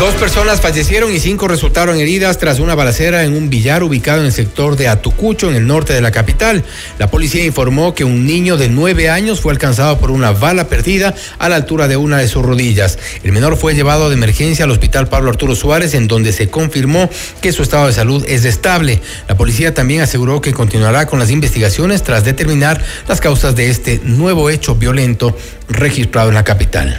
Dos personas fallecieron y cinco resultaron heridas tras una balacera en un billar ubicado en el sector de Atucucho, en el norte de la capital. La policía informó que un niño de nueve años fue alcanzado por una bala perdida a la altura de una de sus rodillas. El menor fue llevado de emergencia al hospital Pablo Arturo Suárez, en donde se confirmó que su estado de salud es estable. La policía también aseguró que continuará con las investigaciones tras determinar las causas de este nuevo hecho violento registrado en la capital.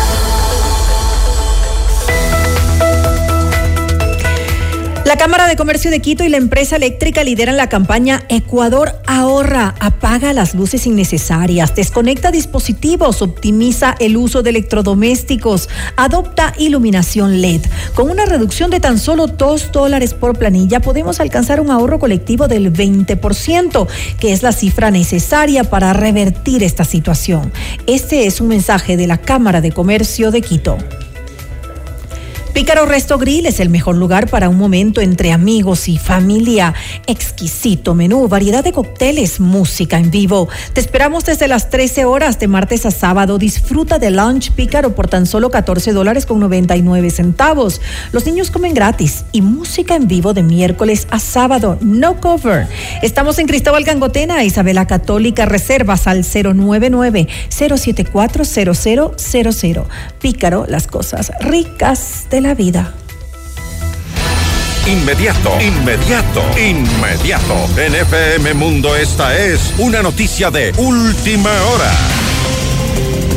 La Cámara de Comercio de Quito y la empresa eléctrica lideran la campaña Ecuador ahorra, apaga las luces innecesarias, desconecta dispositivos, optimiza el uso de electrodomésticos, adopta iluminación LED. Con una reducción de tan solo 2 dólares por planilla podemos alcanzar un ahorro colectivo del 20%, que es la cifra necesaria para revertir esta situación. Este es un mensaje de la Cámara de Comercio de Quito. Pícaro Resto Grill es el mejor lugar para un momento entre amigos y familia. Exquisito menú, variedad de cócteles, música en vivo. Te esperamos desde las 13 horas de martes a sábado. Disfruta de lunch Pícaro por tan solo 14 dólares con 99 centavos. Los niños comen gratis y música en vivo de miércoles a sábado. No cover. Estamos en Cristóbal Gangotena, Isabela Católica. Reservas al 099 074 0000. Pícaro, las cosas ricas de la vida. Inmediato, inmediato, inmediato. En FM Mundo esta es una noticia de última hora.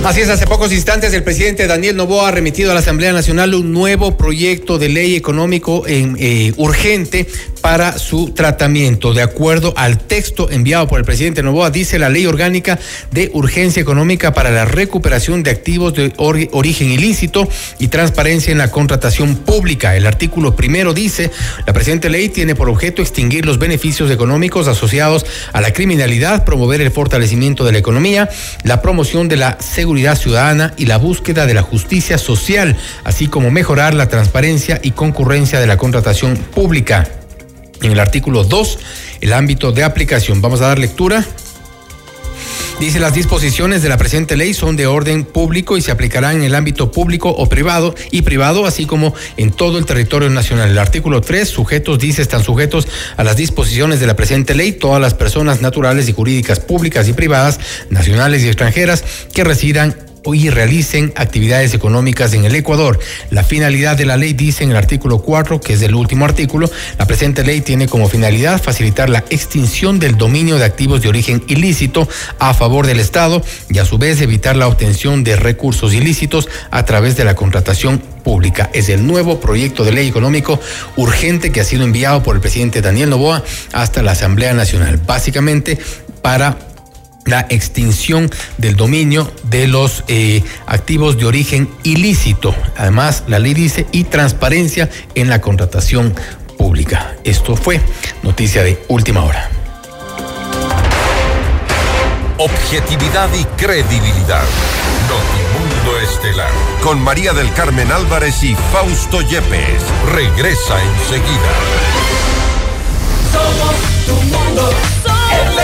Así es, hace pocos instantes el presidente Daniel Novoa ha remitido a la Asamblea Nacional un nuevo proyecto de ley económico en, eh, urgente para su tratamiento. De acuerdo al texto enviado por el presidente Novoa, dice la ley orgánica de urgencia económica para la recuperación de activos de origen ilícito y transparencia en la contratación pública. El artículo primero dice, la presente ley tiene por objeto extinguir los beneficios económicos asociados a la criminalidad, promover el fortalecimiento de la economía, la promoción de la seguridad ciudadana y la búsqueda de la justicia social, así como mejorar la transparencia y concurrencia de la contratación pública en el artículo 2, el ámbito de aplicación. Vamos a dar lectura. Dice las disposiciones de la presente ley son de orden público y se aplicarán en el ámbito público o privado y privado, así como en todo el territorio nacional. El artículo 3, sujetos, dice, están sujetos a las disposiciones de la presente ley todas las personas naturales y jurídicas públicas y privadas, nacionales y extranjeras, que residan y realicen actividades económicas en el Ecuador. La finalidad de la ley dice en el artículo 4, que es el último artículo, la presente ley tiene como finalidad facilitar la extinción del dominio de activos de origen ilícito a favor del Estado y a su vez evitar la obtención de recursos ilícitos a través de la contratación pública. Es el nuevo proyecto de ley económico urgente que ha sido enviado por el presidente Daniel Novoa hasta la Asamblea Nacional, básicamente para la extinción del dominio de los eh, activos de origen ilícito. Además, la ley dice y transparencia en la contratación pública. Esto fue noticia de última hora. Objetividad y credibilidad. Notimundo Estelar. Con María del Carmen Álvarez y Fausto Yepes. Regresa enseguida. Somos tu mundo. mundo.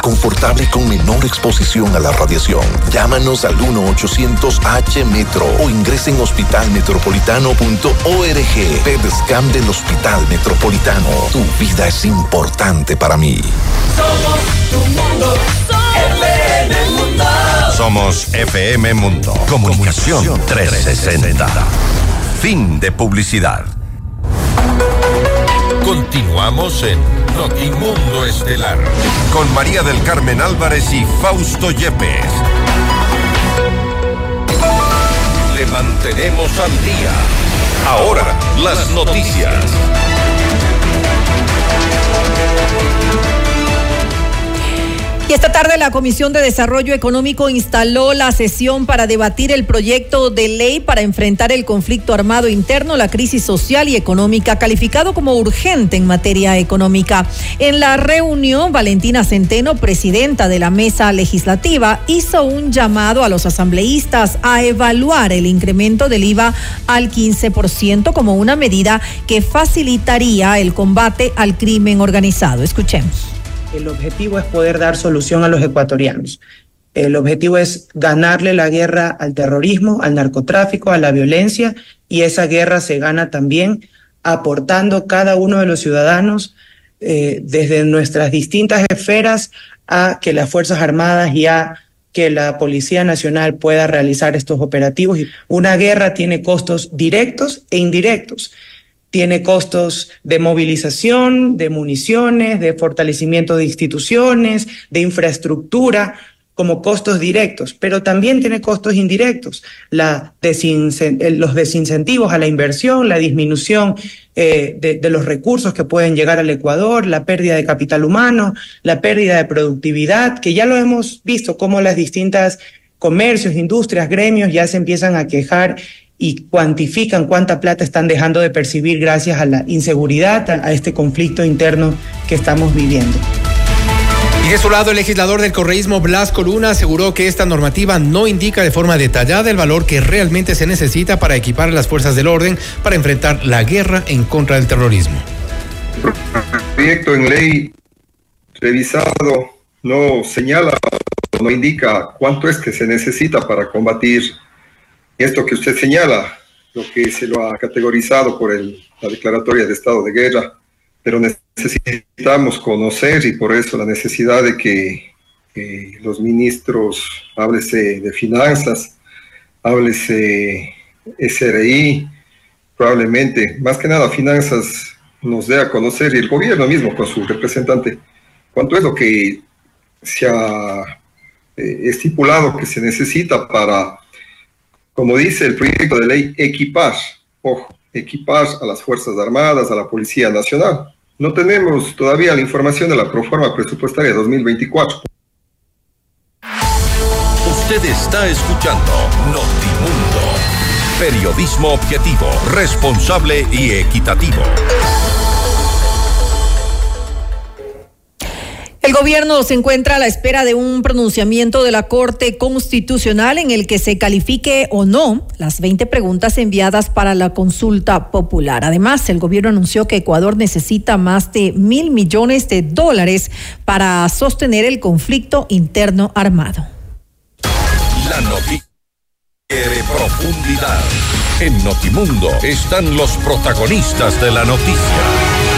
confortable con menor exposición a la radiación. Llámanos al 1-800-H-METRO o ingresen en hospitalmetropolitano.org. PEDSCAM del Hospital Metropolitano. Tu vida es importante para mí. Somos tu mundo. FM Mundo. Somos FM Mundo. Comunicación 360. Fin de publicidad. Continuamos en Notimundo Estelar con María del Carmen Álvarez y Fausto Yepes. Le mantenemos al día. Ahora, las noticias. Y esta tarde la Comisión de Desarrollo Económico instaló la sesión para debatir el proyecto de ley para enfrentar el conflicto armado interno, la crisis social y económica, calificado como urgente en materia económica. En la reunión, Valentina Centeno, presidenta de la mesa legislativa, hizo un llamado a los asambleístas a evaluar el incremento del IVA al 15% como una medida que facilitaría el combate al crimen organizado. Escuchemos. El objetivo es poder dar solución a los ecuatorianos. El objetivo es ganarle la guerra al terrorismo, al narcotráfico, a la violencia, y esa guerra se gana también aportando cada uno de los ciudadanos eh, desde nuestras distintas esferas a que las Fuerzas Armadas y a que la Policía Nacional pueda realizar estos operativos. Una guerra tiene costos directos e indirectos tiene costos de movilización, de municiones, de fortalecimiento de instituciones, de infraestructura, como costos directos, pero también tiene costos indirectos, eh, los desincentivos a la inversión, la disminución eh, de, de, los recursos que pueden llegar al Ecuador, la pérdida de capital humano, la pérdida de productividad, que ya lo hemos visto como las distintas comercios, industrias, gremios ya se empiezan a quejar y cuantifican cuánta plata están dejando de percibir gracias a la inseguridad, a este conflicto interno que estamos viviendo. Y de su lado, el legislador del correísmo Blas Coluna aseguró que esta normativa no indica de forma detallada el valor que realmente se necesita para equipar a las fuerzas del orden para enfrentar la guerra en contra del terrorismo. El proyecto en ley revisado no señala, no no indica cuánto es que se necesita para combatir esto que usted señala, lo que se lo ha categorizado por el, la declaratoria de estado de guerra, pero necesitamos conocer y por eso la necesidad de que los ministros, háblese de finanzas, háblese SRI, probablemente, más que nada finanzas nos dé a conocer y el gobierno mismo con su representante, cuánto es lo que se ha eh, estipulado que se necesita para, como dice el proyecto de ley, equipar, ojo, equipar a las Fuerzas Armadas, a la Policía Nacional. No tenemos todavía la información de la proforma presupuestaria 2024. Usted está escuchando Notimundo. Periodismo objetivo, responsable y equitativo. El gobierno se encuentra a la espera de un pronunciamiento de la Corte Constitucional en el que se califique o no las 20 preguntas enviadas para la consulta popular. Además, el gobierno anunció que Ecuador necesita más de mil millones de dólares para sostener el conflicto interno armado. La noticia de profundidad. En Notimundo están los protagonistas de la noticia.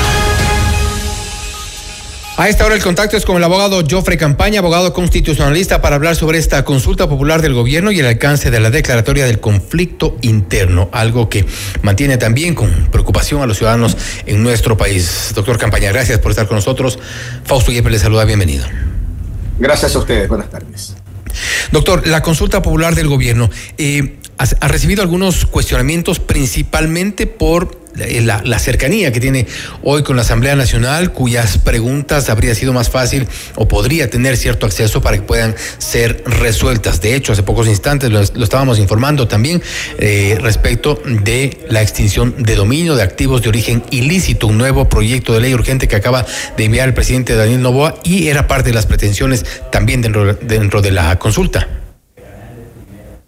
A esta hora el contacto es con el abogado Joffre Campaña, abogado constitucionalista, para hablar sobre esta consulta popular del gobierno y el alcance de la declaratoria del conflicto interno, algo que mantiene también con preocupación a los ciudadanos en nuestro país. Doctor Campaña, gracias por estar con nosotros. Fausto Yepes le saluda, bienvenido. Gracias a ustedes, buenas tardes. Doctor, la consulta popular del gobierno eh, ha recibido algunos cuestionamientos principalmente por eh, la, cercanía que tiene hoy con la Asamblea Nacional, cuyas preguntas habría sido más fácil o podría tener cierto acceso para que puedan ser resueltas. De hecho, hace pocos instantes lo, estábamos informando también eh, respecto de la extinción de dominio de activos de origen ilícito, un nuevo proyecto de ley urgente que acaba de enviar el presidente Daniel Novoa y era parte de las pretensiones también dentro, dentro de la consulta.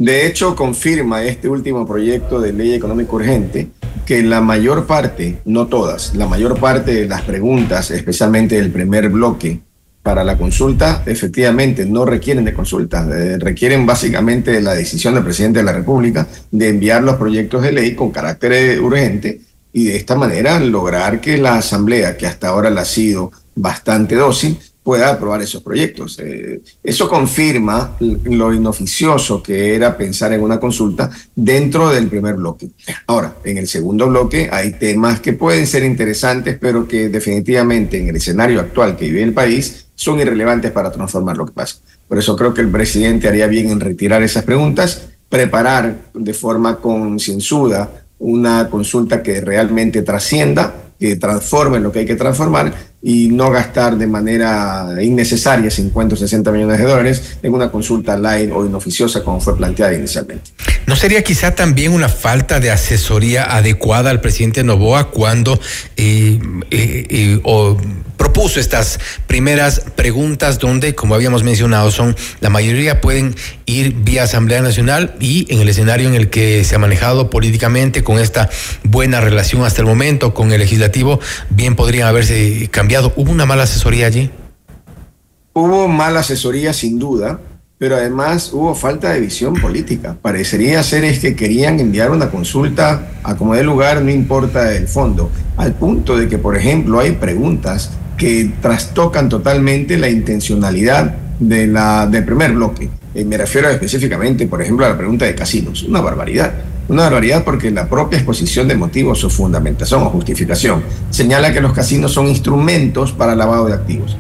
De hecho, confirma este último proyecto de ley económica urgente que la mayor parte, no todas, la mayor parte de las preguntas, especialmente el primer bloque para la consulta, efectivamente no requieren de consulta, eh, requieren básicamente de la decisión del presidente de la República de enviar los proyectos de ley con carácter urgente y de esta manera lograr que la Asamblea, que hasta ahora la ha sido bastante dócil, pueda aprobar esos proyectos. Eh, eso confirma lo inoficioso que era pensar en una consulta dentro del primer bloque. Ahora, en el segundo bloque hay temas que pueden ser interesantes, pero que definitivamente en el escenario actual que vive el país son irrelevantes para transformar lo que pasa. Por eso creo que el presidente haría bien en retirar esas preguntas, preparar de forma concienzuda una consulta que realmente trascienda, que transforme lo que hay que transformar y no gastar de manera innecesaria 50 o 60 millones de dólares en una consulta light o inoficiosa como fue planteada inicialmente. ¿No sería quizá también una falta de asesoría adecuada al presidente Novoa cuando eh, eh, eh, o propuso estas primeras preguntas donde, como habíamos mencionado, son la mayoría pueden ir vía Asamblea Nacional y en el escenario en el que se ha manejado políticamente con esta buena relación hasta el momento con el legislativo, bien podrían haberse cambiado. ¿Hubo una mala asesoría allí? Hubo mala asesoría sin duda, pero además hubo falta de visión política. Parecería ser es que querían enviar una consulta a como dé lugar, no importa el fondo, al punto de que, por ejemplo, hay preguntas que trastocan totalmente la intencionalidad de la, del primer bloque. Eh, me refiero específicamente, por ejemplo, a la pregunta de casinos. Una barbaridad. Una barbaridad porque la propia exposición de motivos o fundamentación o justificación señala que los casinos son instrumentos para lavado de activos.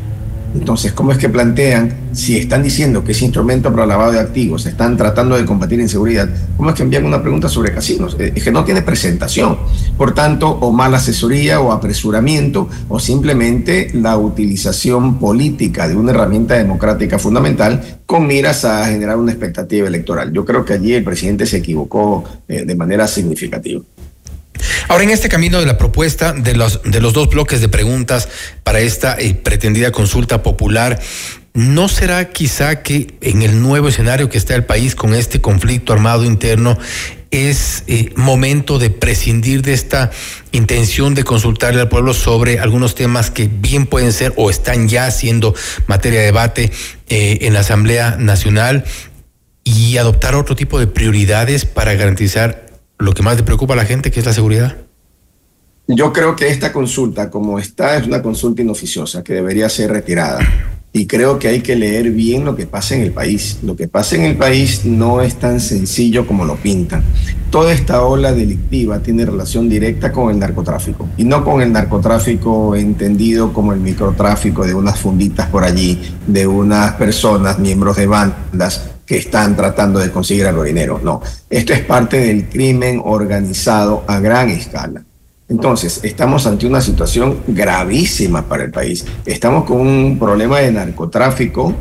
Entonces, ¿cómo es que plantean, si están diciendo que es instrumento para lavado de activos, están tratando de combatir inseguridad, ¿cómo es que envían una pregunta sobre casinos? Eh, es que no tiene presentación. Por tanto, o mala asesoría o apresuramiento, o simplemente la utilización política de una herramienta democrática fundamental con miras a generar una expectativa electoral. Yo creo que allí el presidente se equivocó eh, de manera significativa. Ahora, en este camino de la propuesta de los, de los dos bloques de preguntas para esta eh, pretendida consulta popular, ¿no será quizá que en el nuevo escenario que está el país con este conflicto armado interno es eh, momento de prescindir de esta intención de consultarle al pueblo sobre algunos temas que bien pueden ser o están ya siendo materia de debate eh, en la Asamblea Nacional y adoptar otro tipo de prioridades para garantizar lo que más le preocupa a la gente, que es la seguridad? Yo creo que esta consulta, como está, es una consulta inoficiosa que debería ser retirada. Y creo que hay que leer bien lo que pasa en el país. Lo que pasa en el país no es tan sencillo como lo pintan. Toda esta ola delictiva tiene relación directa con el narcotráfico. Y no con el narcotráfico entendido como el microtráfico de unas funditas por allí, de unas personas, miembros de bandas que están tratando de conseguir algo dinero. No, esto es parte del crimen organizado a gran escala. Entonces, estamos ante una situación gravísima para el país. Estamos con un problema de narcotráfico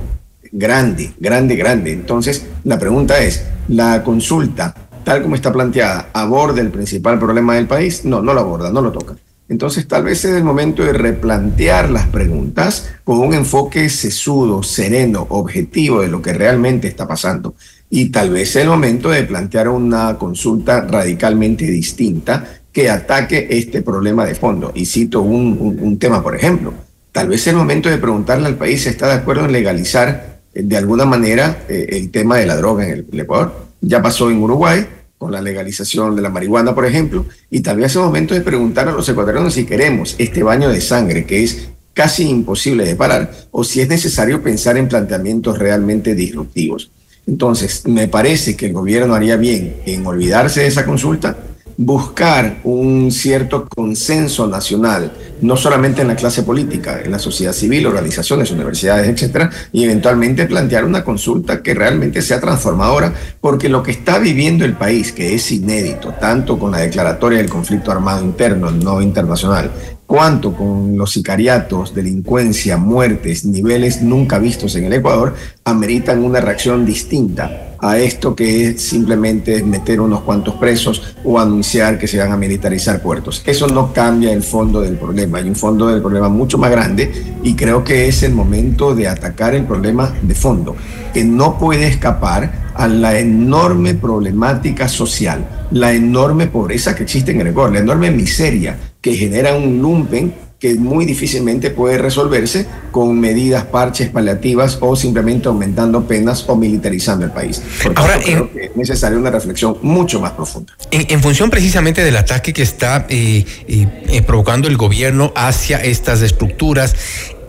grande, grande, grande. Entonces, la pregunta es, ¿la consulta, tal como está planteada, aborda el principal problema del país? No, no lo aborda, no lo toca. Entonces, tal vez es el momento de replantear las preguntas con un enfoque sesudo, sereno, objetivo de lo que realmente está pasando. Y tal vez es el momento de plantear una consulta radicalmente distinta que ataque este problema de fondo. Y cito un, tema, por ejemplo. Tal vez es el momento de preguntarle al país si está de acuerdo en legalizar eh, de alguna manera eh, el tema de la droga en el, Ecuador. Ya pasó en Uruguay con la legalización de la marihuana, por ejemplo, y tal vez es momento de preguntar a los ecuatorianos si queremos este baño de sangre que es casi imposible de parar, o si es necesario pensar en planteamientos realmente disruptivos. Entonces, me parece que el gobierno haría bien en olvidarse de esa consulta buscar un cierto consenso nacional, no solamente en la clase política, en la sociedad civil, organizaciones, universidades, etcétera, y eventualmente plantear una consulta que realmente sea transformadora, porque lo que está viviendo el país, que es inédito, tanto con la declaratoria del conflicto armado interno, no internacional, cuanto con los sicariatos, delincuencia, muertes, niveles nunca vistos en el Ecuador, ameritan una reacción distinta a esto que es simplemente meter unos cuantos presos o anunciar que se van a militarizar puertos. Eso no cambia el fondo del problema, hay un fondo del problema mucho más grande y creo que es el momento de atacar el problema de fondo, que no puede escapar a la enorme problemática social, la enorme pobreza que existe en el Ecuador, la enorme miseria que genera un lumpen que muy difícilmente puede resolverse con medidas, parches paliativas o simplemente aumentando penas o militarizando el país. Ahora, creo que es necesaria una reflexión mucho más profunda. En, función precisamente del ataque que está eh, eh, eh, provocando el gobierno hacia estas estructuras,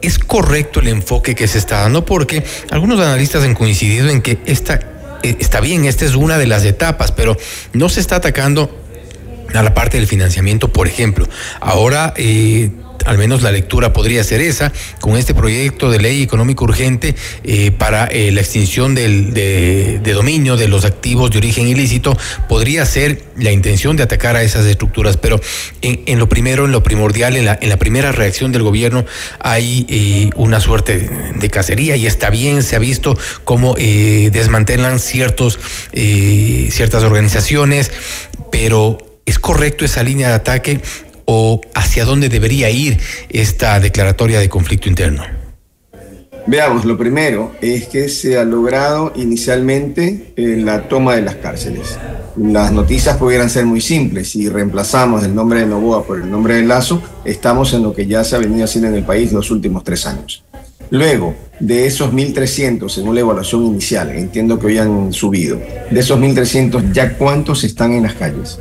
¿es correcto el enfoque que se está dando? Porque algunos analistas han coincidido en que esta, está bien, esta es una de las etapas, pero no se está atacando a la parte del financiamiento, por ejemplo. Ahora al menos la lectura podría ser esa, con este proyecto de ley económico urgente eh, para eh, la extinción del, de, dominio de los activos de origen ilícito, podría ser la intención de atacar a esas estructuras, pero en, lo primero, en lo primordial, en la, primera reacción del gobierno hay eh, una suerte de, cacería y está bien, se ha visto cómo desmantelan ciertos, ciertas organizaciones, pero ¿es correcto esa línea de ataque? o hacia dónde debería ir esta declaratoria de conflicto interno? Veamos, lo primero es que se ha logrado inicialmente la toma de las cárceles. Las noticias pudieran ser muy simples. Si reemplazamos el nombre de Novoa por el nombre de Lazo, estamos en lo que ya se ha venido haciendo en el país los últimos tres años. Luego, de esos 1.300, según la evaluación inicial, entiendo que hoy han subido, de esos 1.300, ¿ya cuántos están en las calles?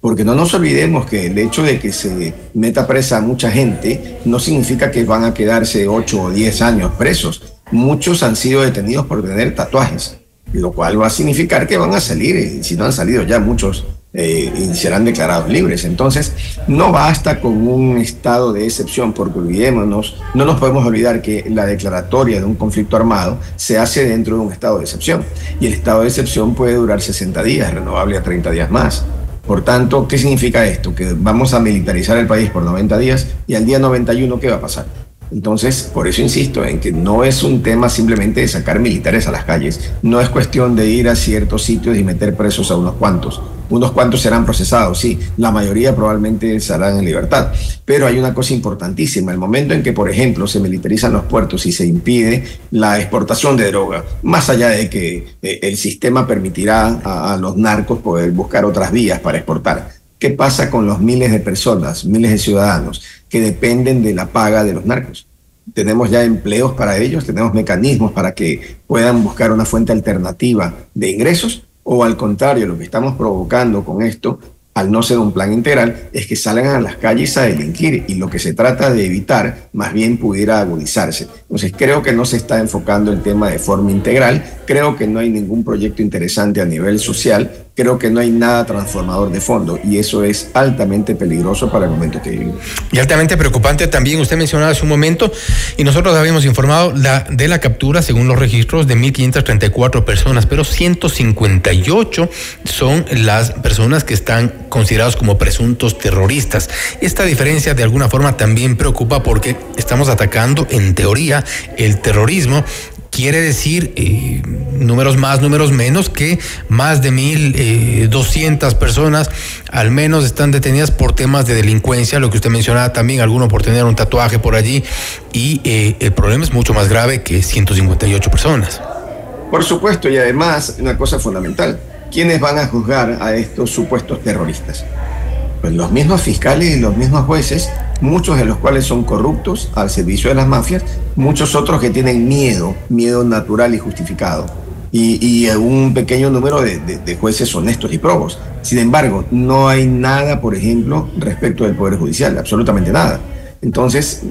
Porque no nos olvidemos que el hecho de que se meta presa a mucha gente no significa que van a quedarse 8 o 10 años presos. Muchos han sido detenidos por tener tatuajes, lo cual va a significar que van a salir, y si no han salido ya muchos eh, serán declarados libres. Entonces, no basta con un estado de excepción, porque olvidémonos, no nos podemos olvidar que la declaratoria de un conflicto armado se hace dentro de un estado de excepción. Y el estado de excepción puede durar 60 días, renovable a 30 días más. Por tanto, ¿qué significa esto? Que vamos a militarizar el país por 90 días y al día 91, ¿qué va a pasar? Entonces, por eso insisto en que no es un tema simplemente de sacar militares a las calles, no es cuestión de ir a ciertos sitios y meter presos a unos cuantos. Unos cuantos serán procesados, sí, la mayoría probablemente estarán en libertad. Pero hay una cosa importantísima, el momento en que, por ejemplo, se militarizan los puertos y se impide la exportación de droga, más allá de que eh, el sistema permitirá a, a los narcos poder buscar otras vías para exportar. ¿Qué pasa con los miles de personas, miles de ciudadanos que dependen de la paga de los narcos? tenemos ya empleos para ellos, tenemos mecanismos para que puedan buscar una fuente alternativa de ingresos, o al contrario, lo que estamos provocando con esto, al no ser un plan integral, es que salgan a las calles a delinquir y lo que se trata de evitar más bien pudiera agudizarse. Entonces creo que no se está enfocando el tema de forma integral, creo que no hay ningún proyecto interesante a nivel social creo que no hay nada transformador de fondo y eso es altamente peligroso para el momento que vivimos. Y altamente preocupante también, usted mencionaba hace un momento, y nosotros habíamos informado la, de la captura, según los registros, de 1.534 personas, pero 158 son las personas que están considerados como presuntos terroristas. Esta diferencia de alguna forma también preocupa porque estamos atacando, en teoría, el terrorismo quiere decir eh, números más, números menos, que más de mil eh, doscientas personas al menos están detenidas por temas de delincuencia, lo que usted mencionaba también, alguno por tener un tatuaje por allí, y eh, el problema es mucho más grave que 158 personas. Por supuesto, y además, una cosa fundamental, ¿quiénes van a juzgar a estos supuestos terroristas? Pues los mismos fiscales y los mismos jueces muchos de los cuales son corruptos al servicio de las mafias, muchos otros que tienen miedo, miedo natural y justificado, y, un pequeño número de, de, jueces honestos y probos. Sin embargo, no hay nada, por ejemplo, respecto del Poder Judicial, absolutamente nada. Entonces,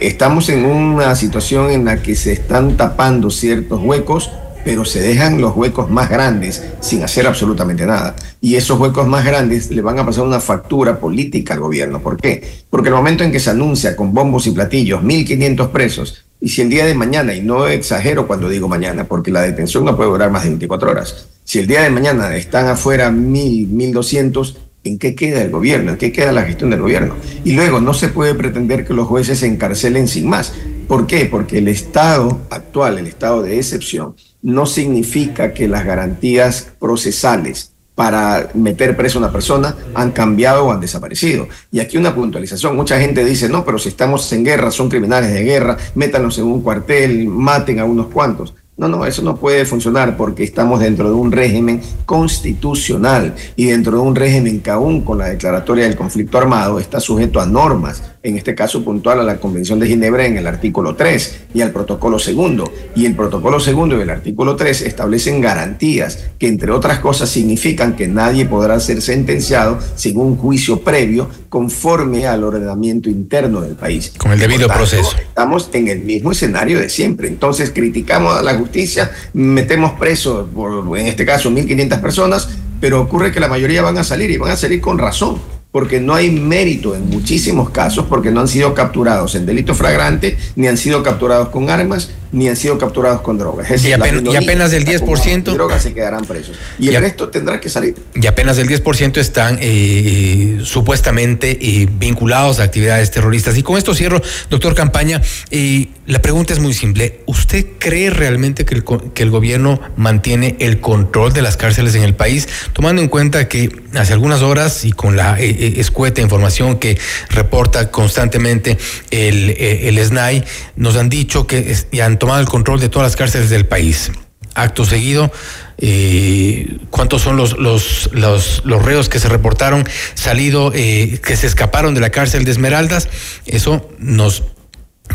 estamos en una situación en la que se están tapando ciertos huecos pero se dejan los huecos más grandes sin hacer absolutamente nada. Y esos huecos más grandes le van a pasar una factura política al gobierno. ¿Por qué? Porque el momento en que se anuncia con bombos y platillos 1.500 presos, y si el día de mañana, y no exagero cuando digo mañana, porque la detención no puede durar más de 24 horas, si el día de mañana están afuera 1.000, 1.200, ¿En qué queda el gobierno? ¿En qué queda la gestión del gobierno? Y luego no se puede pretender que los jueces se encarcelen sin más. ¿Por qué? Porque el estado actual, el estado de excepción, no significa que las garantías procesales para meter preso a una persona han cambiado o han desaparecido. Y aquí una puntualización. Mucha gente dice, no, pero si estamos en guerra, son criminales de guerra, métanlos en un cuartel, maten a unos cuantos. No, no, eso no puede funcionar porque estamos dentro de un régimen constitucional y dentro de un régimen que aún con la declaratoria del conflicto armado está sujeto a normas en este caso puntual a la Convención de Ginebra en el artículo 3 y al protocolo segundo. Y el protocolo segundo y el artículo 3 establecen garantías que, entre otras cosas, significan que nadie podrá ser sentenciado sin un juicio previo conforme al ordenamiento interno del país. Con el debido proceso. Estamos en el mismo escenario de siempre. Entonces criticamos a la justicia, metemos presos, por, en este caso, 1.500 personas, pero ocurre que la mayoría van a salir y van a salir con razón porque no hay mérito en muchísimos casos, porque no han sido capturados en delito flagrante, ni han sido capturados con armas, ni han sido capturados con drogas. y, apenas, del 10%. Drogas se quedarán presos. Y, el resto tendrá que salir. Y apenas del 10% están eh, supuestamente eh, vinculados a actividades terroristas. Y con esto cierro, doctor Campaña. Eh, la pregunta es muy simple. ¿Usted cree realmente que el, que el gobierno mantiene el control de las cárceles en el país, tomando en cuenta que hace algunas horas y con la escueta información que reporta constantemente el, el SNAI, nos han dicho que ya han tomado el control de todas las cárceles del país. Acto seguido, eh, cuántos son los, los, los, los, reos que se reportaron salido, eh, que se escaparon de la cárcel de Esmeraldas. Eso nos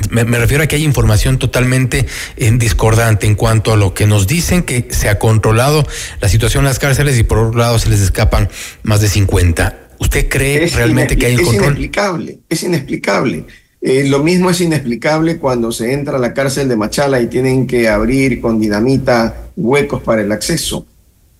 me, refiero a que hay información totalmente en discordante en cuanto a lo que nos dicen que se ha controlado la situación en las cárceles y por otro lado se les escapan más de 50. ¿Usted cree realmente que hay un control? Es inexplicable, es inexplicable. Eh, lo mismo es inexplicable cuando se entra a la cárcel de Machala y tienen que abrir con dinamita huecos para el acceso.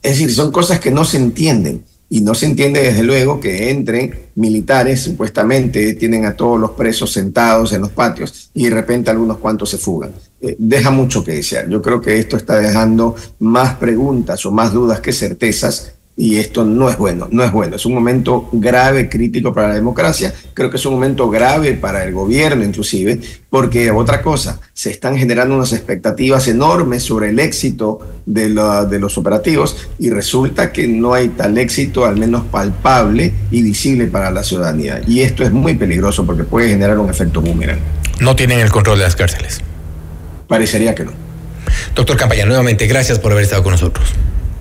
Es decir, son cosas que no se entienden. Y no se entiende desde luego que entren militares, supuestamente tienen a todos los presos sentados en los patios y de repente algunos cuantos se fugan. Eh, deja mucho que desear. Yo creo que esto está dejando más preguntas o más dudas que certezas y esto no es bueno, no es bueno. Es un momento grave, crítico para la democracia. Creo que es un momento grave para el gobierno inclusive, porque otra cosa, se están generando unas expectativas enormes sobre el éxito de, de los operativos y resulta que no hay tal éxito, al menos palpable y visible para la ciudadanía. Y esto es muy peligroso porque puede generar un efecto boomerang. No tienen el control de las cárceles. Parecería que no. Doctor Campaña, nuevamente gracias por haber estado con nosotros.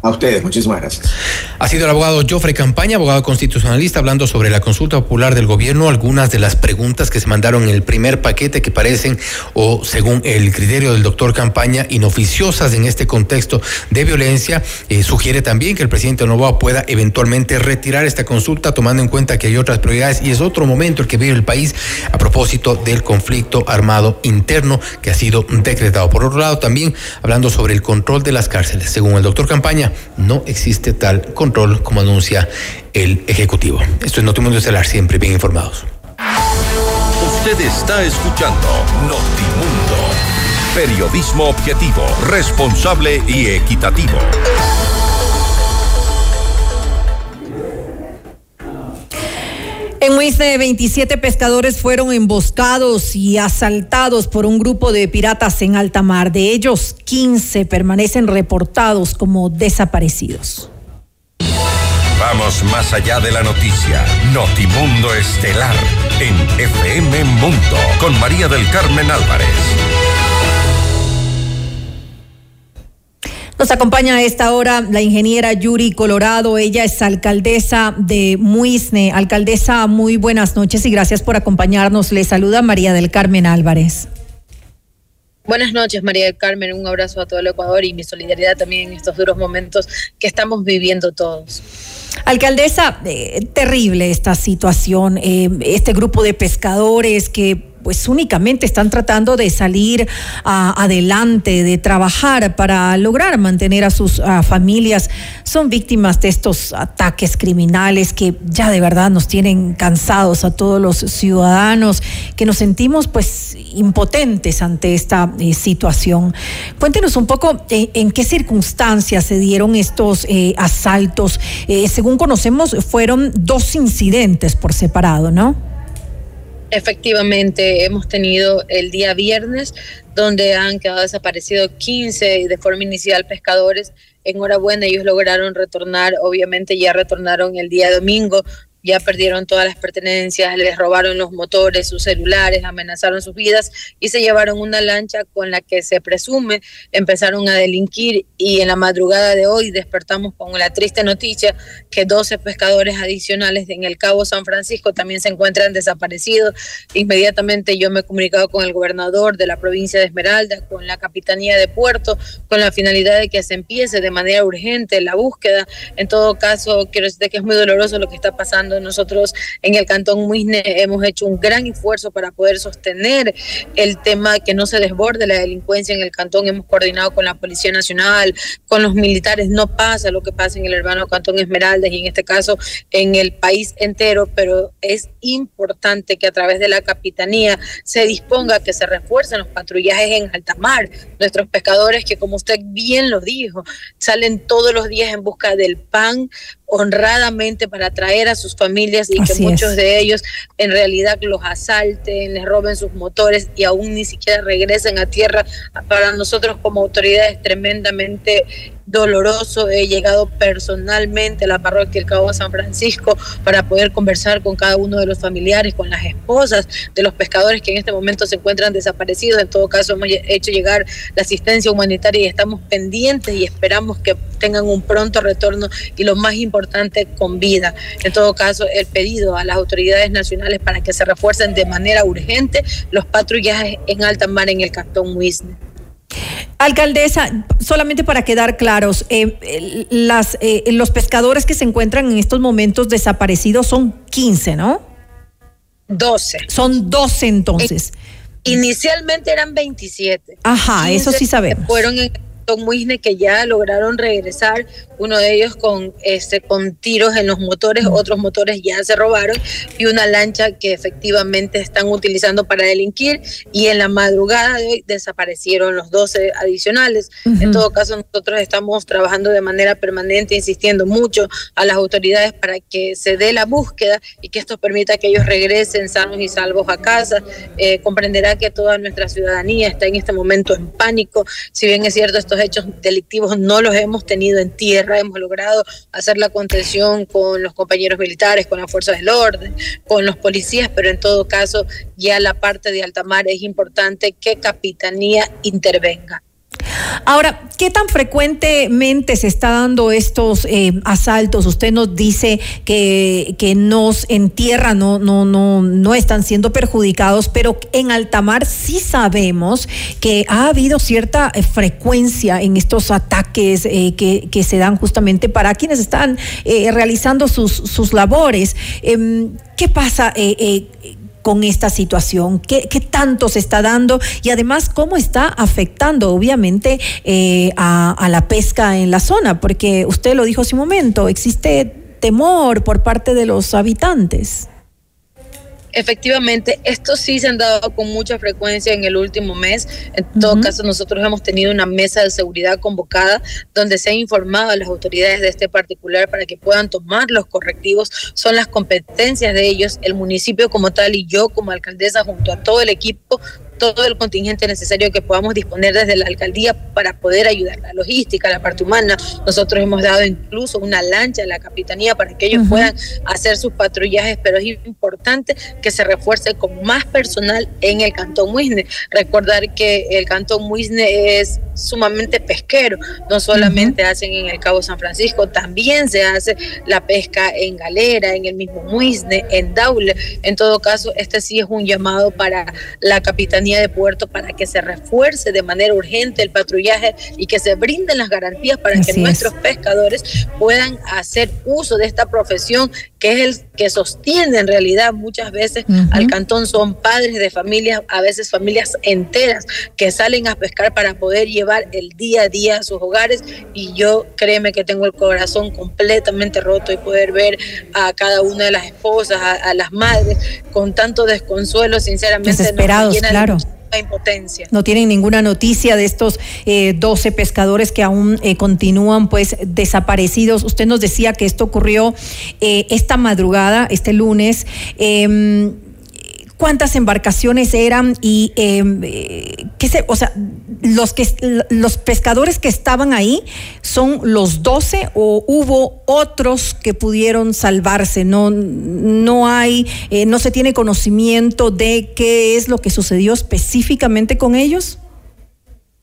A ustedes, muchísimas gracias. Ha sido el abogado Joffrey Campaña, abogado constitucionalista, hablando sobre la consulta popular del gobierno, algunas de las preguntas que se mandaron en el primer paquete que parecen, o según el criterio del doctor Campaña, inoficiosas en este contexto de violencia. Eh, sugiere también que el presidente Novoa pueda eventualmente retirar esta consulta, tomando en cuenta que hay otras prioridades y es otro momento el que vive el país a propósito del conflicto armado interno que ha sido decretado. Por otro lado, también hablando sobre el control de las cárceles. Según el doctor Campaña, no existe tal control como anuncia el Ejecutivo. Esto es Notimundo Estelar, siempre bien informados. Usted está escuchando Notimundo. Periodismo objetivo, responsable y equitativo. En Muisne, 27 pescadores fueron emboscados y asaltados por un grupo de piratas en alta mar. De ellos, 15 permanecen reportados como desaparecidos. Vamos más allá de la noticia. Notimundo Estelar en FM Mundo con María del Carmen Álvarez. Nos acompaña a esta hora la ingeniera Yuri Colorado. Ella es alcaldesa de Muisne. Alcaldesa, muy buenas noches y gracias por acompañarnos. Le saluda María del Carmen Álvarez. Buenas noches, María del Carmen. Un abrazo a todo el Ecuador y mi solidaridad también en estos duros momentos que estamos viviendo todos. Alcaldesa, eh, terrible esta situación. Eh, este grupo de pescadores que pues únicamente están tratando de salir adelante, de trabajar para lograr mantener a sus familias. Son víctimas de estos ataques criminales que ya de verdad nos tienen cansados a todos los ciudadanos, que nos sentimos pues impotentes ante esta eh, situación. Cuéntenos un poco eh, en qué circunstancias se dieron estos eh, asaltos. según conocemos, fueron dos incidentes por separado, ¿no? Efectivamente, hemos tenido el día viernes donde han quedado desaparecidos 15 de forma inicial pescadores. Enhorabuena, ellos lograron retornar, obviamente ya retornaron el día domingo, ya perdieron todas las pertenencias, les robaron los motores, sus celulares, amenazaron sus vidas y se llevaron una lancha con la que se presume empezaron a delinquir y en la madrugada de hoy despertamos con la triste noticia que 12 pescadores adicionales en el Cabo San Francisco también se encuentran desaparecidos. Inmediatamente yo me he comunicado con el gobernador de la provincia de Esmeralda, con la Capitanía de Puerto, con la finalidad de que se empiece de manera urgente la búsqueda. En todo caso, quiero decirte que es muy doloroso lo que está pasando nosotros en el Cantón Muisne hemos hecho un gran esfuerzo para poder sostener el tema que no se desborde la delincuencia en el Cantón. Hemos coordinado con la Policía Nacional, con los militares. No pasa lo que pasa en el hermano Cantón Esmeraldas y en este caso en el país entero, pero es importante que a través de la Capitanía se disponga que se refuercen los patrullajes en alta mar. Nuestros pescadores que, como usted bien lo dijo, salen todos los días en busca del pan, honradamente para traer a sus familias y que muchos de ellos en realidad los asalten, les roben sus motores y aún ni siquiera regresen a tierra. Para nosotros como autoridades tremendamente doloroso. He llegado personalmente a la parroquia del Cabo San Francisco para poder conversar con cada uno de los familiares, con las esposas de los pescadores que en este momento se encuentran desaparecidos. En todo caso, hemos hecho llegar la asistencia humanitaria y estamos pendientes y esperamos que tengan un pronto retorno y lo más importante, con vida. En todo caso, el pedido a las autoridades nacionales para que se refuercen de manera urgente los patrullajes en alta mar en el Cantón Wisne. Alcaldesa, solamente para quedar claros, eh, las, eh, los pescadores que se encuentran en estos momentos desaparecidos son 15, ¿no? 12. Son 12 entonces. Inicialmente eran 27. Ajá, eso sí sabemos. Fueron en Muisne que ya lograron regresar, uno de ellos con este con tiros en los motores, otros motores ya se robaron y una lancha que efectivamente están utilizando para delinquir y en la madrugada de hoy desaparecieron los 12 adicionales. En todo caso, nosotros estamos trabajando de manera permanente, insistiendo mucho a las autoridades para que se dé la búsqueda y que esto permita que ellos regresen sanos y salvos a casa. Eh, comprenderá que toda nuestra ciudadanía está en este momento en pánico. Si bien es cierto, estos hechos delictivos no los hemos tenido en tierra, hemos logrado hacer la contención con los compañeros militares, con las fuerzas del orden, con los policías, pero en todo caso ya la parte de alta mar es importante que Capitanía intervenga. Ahora, ¿qué tan frecuentemente se está dando estos eh, asaltos? Usted nos dice que, que nos en tierra no, no, no, no están siendo perjudicados, pero en alta mar sí sabemos que ha habido cierta eh, frecuencia en estos ataques eh, que, que, se dan justamente para quienes están realizando sus, sus labores. Em, ¿Qué pasa? Con esta situación? ¿Qué, tanto se está dando? Y además, ¿cómo está afectando, obviamente, eh, a, a la pesca en la zona? Porque usted lo dijo hace un momento, existe temor por parte de los habitantes. Efectivamente, estos sí se han dado con mucha frecuencia en el último mes. En todo caso, nosotros hemos tenido una mesa de seguridad convocada donde se ha informado a las autoridades de este particular para que puedan tomar los correctivos. Son las competencias de ellos, el municipio como tal y yo como alcaldesa junto a todo el equipo todo el contingente necesario que podamos disponer desde la alcaldía para poder ayudar la logística, la parte humana. Nosotros hemos dado incluso una lancha a la capitanía para que ellos puedan hacer sus patrullajes, pero es importante que se refuerce con más personal en el Cantón Muisne. Recordar que el Cantón Muisne es sumamente pesquero, no solamente hacen en el Cabo San Francisco, también se hace la pesca en Galera, en el mismo Muisne, en Daule. En todo caso, este sí es un llamado para la capitanía de puerto para que se refuerce de manera urgente el patrullaje y que se brinden las garantías para que nuestros pescadores puedan hacer uso de esta profesión que es el que sostiene en realidad muchas veces al cantón. Son padres de familias, a veces familias enteras que salen a pescar para poder llevar el día a día a sus hogares y yo créeme que tengo el corazón completamente roto y poder ver a cada una de las esposas, a, las madres con tanto desconsuelo, sinceramente. Desesperados, claro impotencia. No tienen ninguna noticia de estos 12 eh, pescadores que aún eh, continúan pues desaparecidos. Usted nos decía que esto ocurrió eh, esta madrugada, este lunes. Cuántas embarcaciones eran y em, qué sé, o sea, los que los pescadores que estaban ahí son los 12 o hubo otros que pudieron salvarse. No no hay eh, no se tiene conocimiento de qué es lo que sucedió específicamente con ellos.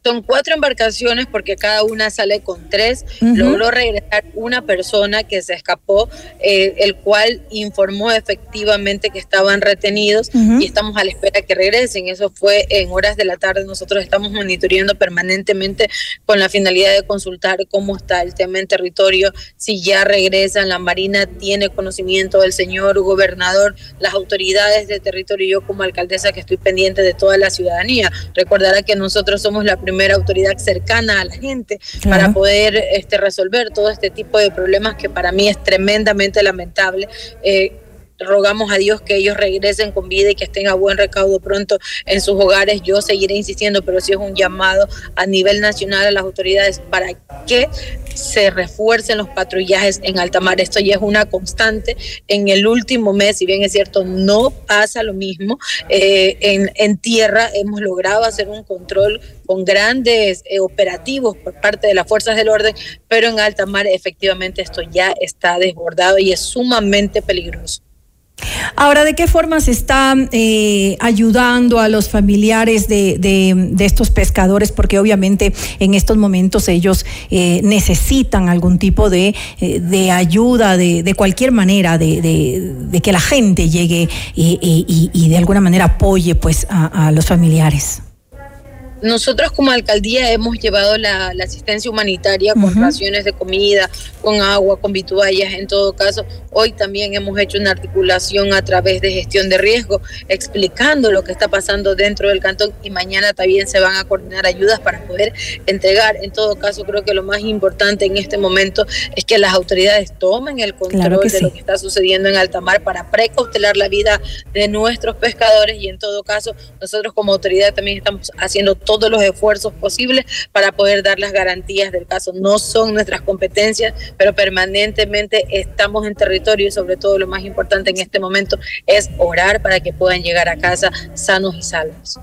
Son cuatro embarcaciones porque cada una sale con tres. Logró regresar una persona que se escapó, eh, el cual informó efectivamente que estaban retenidos y estamos a la espera que regresen. Eso fue en horas de la tarde. Nosotros estamos monitoreando permanentemente con la finalidad de consultar cómo está el tema en territorio, si ya regresan. La Marina tiene conocimiento del señor gobernador, las autoridades de territorio. Yo como alcaldesa que estoy pendiente de toda la ciudadanía. Recordará que nosotros somos la primera autoridad cercana a la gente para poder este, resolver todo este tipo de problemas que para mí es tremendamente lamentable. Eh, rogamos a Dios que ellos regresen con vida y que estén a buen recaudo pronto en sus hogares. Yo seguiré insistiendo, pero sí es un llamado a nivel nacional a las autoridades para que se refuercen los patrullajes en alta mar. Esto ya es una constante. En el último mes, si bien es cierto, no pasa lo mismo. Eh, en, tierra hemos logrado hacer un control con grandes eh, operativos por parte de las fuerzas del orden, pero en alta mar efectivamente esto ya está desbordado y es sumamente peligroso. Ahora, ¿de qué forma se está eh, ayudando a los familiares de, de, estos pescadores? Porque obviamente en estos momentos ellos eh, necesitan algún tipo de, eh, de ayuda, de, cualquier manera, de, que la gente llegue y, y, y, de alguna manera apoye pues a los familiares. Nosotros como alcaldía hemos llevado la, asistencia humanitaria con raciones de comida, con agua, con vituallas. En todo caso, hoy también hemos hecho una articulación a través de gestión de riesgo, explicando lo que está pasando dentro del cantón y mañana también se van a coordinar ayudas para poder entregar. En todo caso, creo que lo más importante en este momento es que las autoridades tomen el control de lo que está sucediendo en alta mar para precautelar la vida de nuestros pescadores y en todo caso, nosotros como autoridad también estamos haciendo todos los esfuerzos posibles para poder dar las garantías del caso. No son nuestras competencias, pero permanentemente estamos en territorio y sobre todo lo más importante en este momento es orar para que puedan llegar a casa sanos y salvos.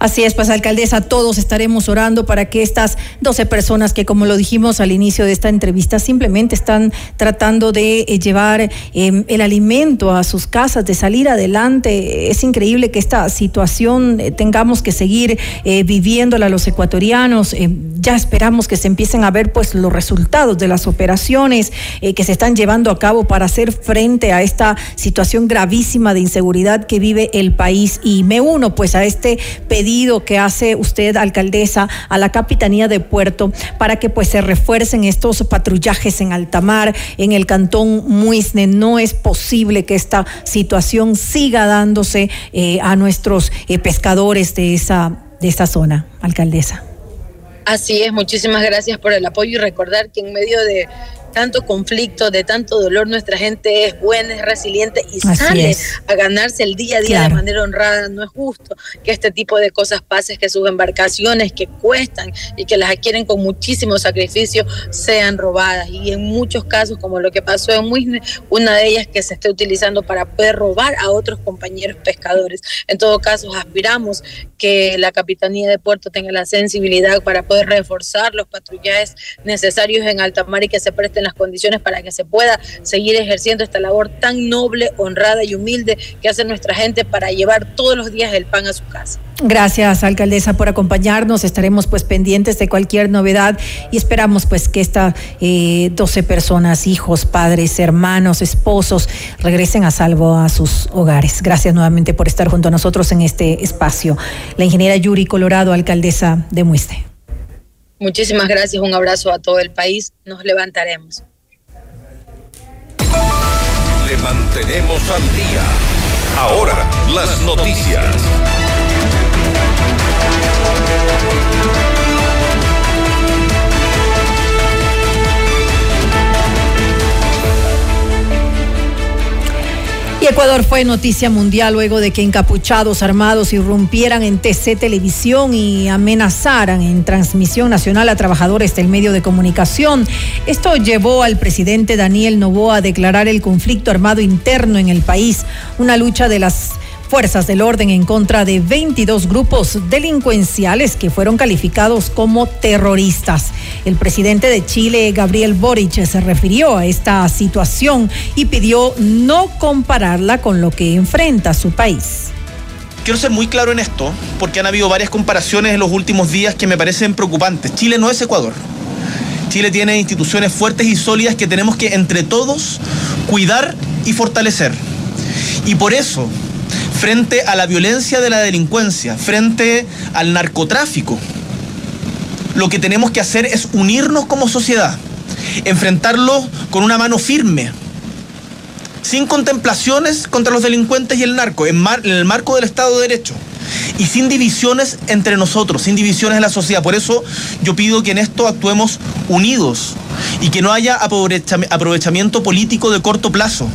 Así es, pues alcaldesa, todos estaremos orando para que estas 12 personas que, como lo dijimos al inicio de esta entrevista, simplemente están tratando de eh, llevar em, el alimento a sus casas, de salir adelante. Es increíble que esta situación eh, tengamos que seguir eh, viviéndola los ecuatorianos. ya esperamos que se empiecen a ver pues los resultados de las operaciones que se están llevando a cabo para hacer frente a esta situación gravísima de inseguridad que vive el país. Y me uno pues a este pedido que hace usted, alcaldesa, a la Capitanía de Puerto para que pues se refuercen estos patrullajes en alta mar, en el cantón Muisne. No es posible que esta situación siga dándose eh, a nuestros eh, pescadores de esa, de esa zona, alcaldesa. Así es, muchísimas gracias por el apoyo y recordar que en medio de tanto conflicto, de tanto dolor, nuestra gente es buena, es resiliente y sale a ganarse el día a día de manera honrada. No es justo que este tipo de cosas pasen, que sus embarcaciones que cuestan y que las adquieren con muchísimo sacrificio sean robadas. Y en muchos casos, como lo que pasó en Muisne, una de ellas que se está utilizando para poder robar a otros compañeros pescadores. En todo caso, aspiramos que la Capitanía de Puerto tenga la sensibilidad para poder reforzar los patrullajes necesarios en alta mar y que se presten las condiciones para que se pueda seguir ejerciendo esta labor tan noble, honrada y humilde que hace nuestra gente para llevar todos los días el pan a su casa. Gracias, alcaldesa, por acompañarnos. Estaremos pues pendientes de cualquier novedad y esperamos pues que estas eh, 12 personas, hijos, padres, hermanos, esposos, regresen a salvo a sus hogares. Gracias nuevamente por estar junto a nosotros en este espacio. La ingeniera Yuri Colorado, alcaldesa de Muiste. Muchísimas gracias, un abrazo a todo el país, nos levantaremos. Le mantenemos al día. Ahora, las noticias. Y Ecuador fue noticia mundial luego de que encapuchados armados irrumpieran en TC Televisión y amenazaran en transmisión nacional a trabajadores del medio de comunicación. Esto llevó al presidente Daniel Novoa a declarar el conflicto armado interno en el país, una lucha de las fuerzas del orden en contra de 22 grupos delincuenciales que fueron calificados como terroristas. El presidente de Chile, Gabriel Boric, se refirió a esta situación y pidió no compararla con lo que enfrenta su país. Quiero ser muy claro en esto, porque han habido varias comparaciones en los últimos días que me parecen preocupantes. Chile no es Ecuador. Chile tiene instituciones fuertes y sólidas que tenemos que entre todos cuidar y fortalecer. Y por eso frente a la violencia de la delincuencia, frente al narcotráfico. Lo que tenemos que hacer es unirnos como sociedad, enfrentarlo con una mano firme, sin contemplaciones contra los delincuentes y el narco, en, el marco del Estado de Derecho y sin divisiones entre nosotros, sin divisiones en la sociedad. Por eso yo pido que en esto actuemos unidos y que no haya aprovechamiento político de corto plazo.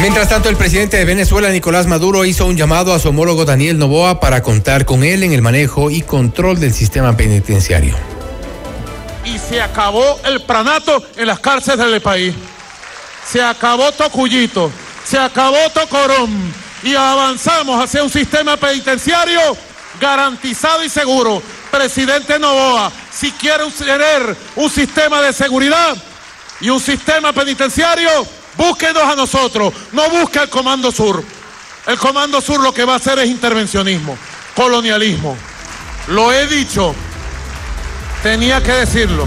Mientras tanto, el presidente de Venezuela, Nicolás Maduro, hizo un llamado a su homólogo Daniel Novoa para contar con él en el manejo y control del sistema penitenciario. Y se acabó el pranato en las cárceles del país. Se acabó Tocuyito, se acabó Tocorón y avanzamos hacia un sistema penitenciario garantizado y seguro. Presidente Novoa, si quiere tener un sistema de seguridad y un sistema penitenciario, Búsquenos a nosotros, no busque el Comando Sur. El Comando Sur lo que va a hacer es intervencionismo, colonialismo. Lo he dicho, tenía que decirlo,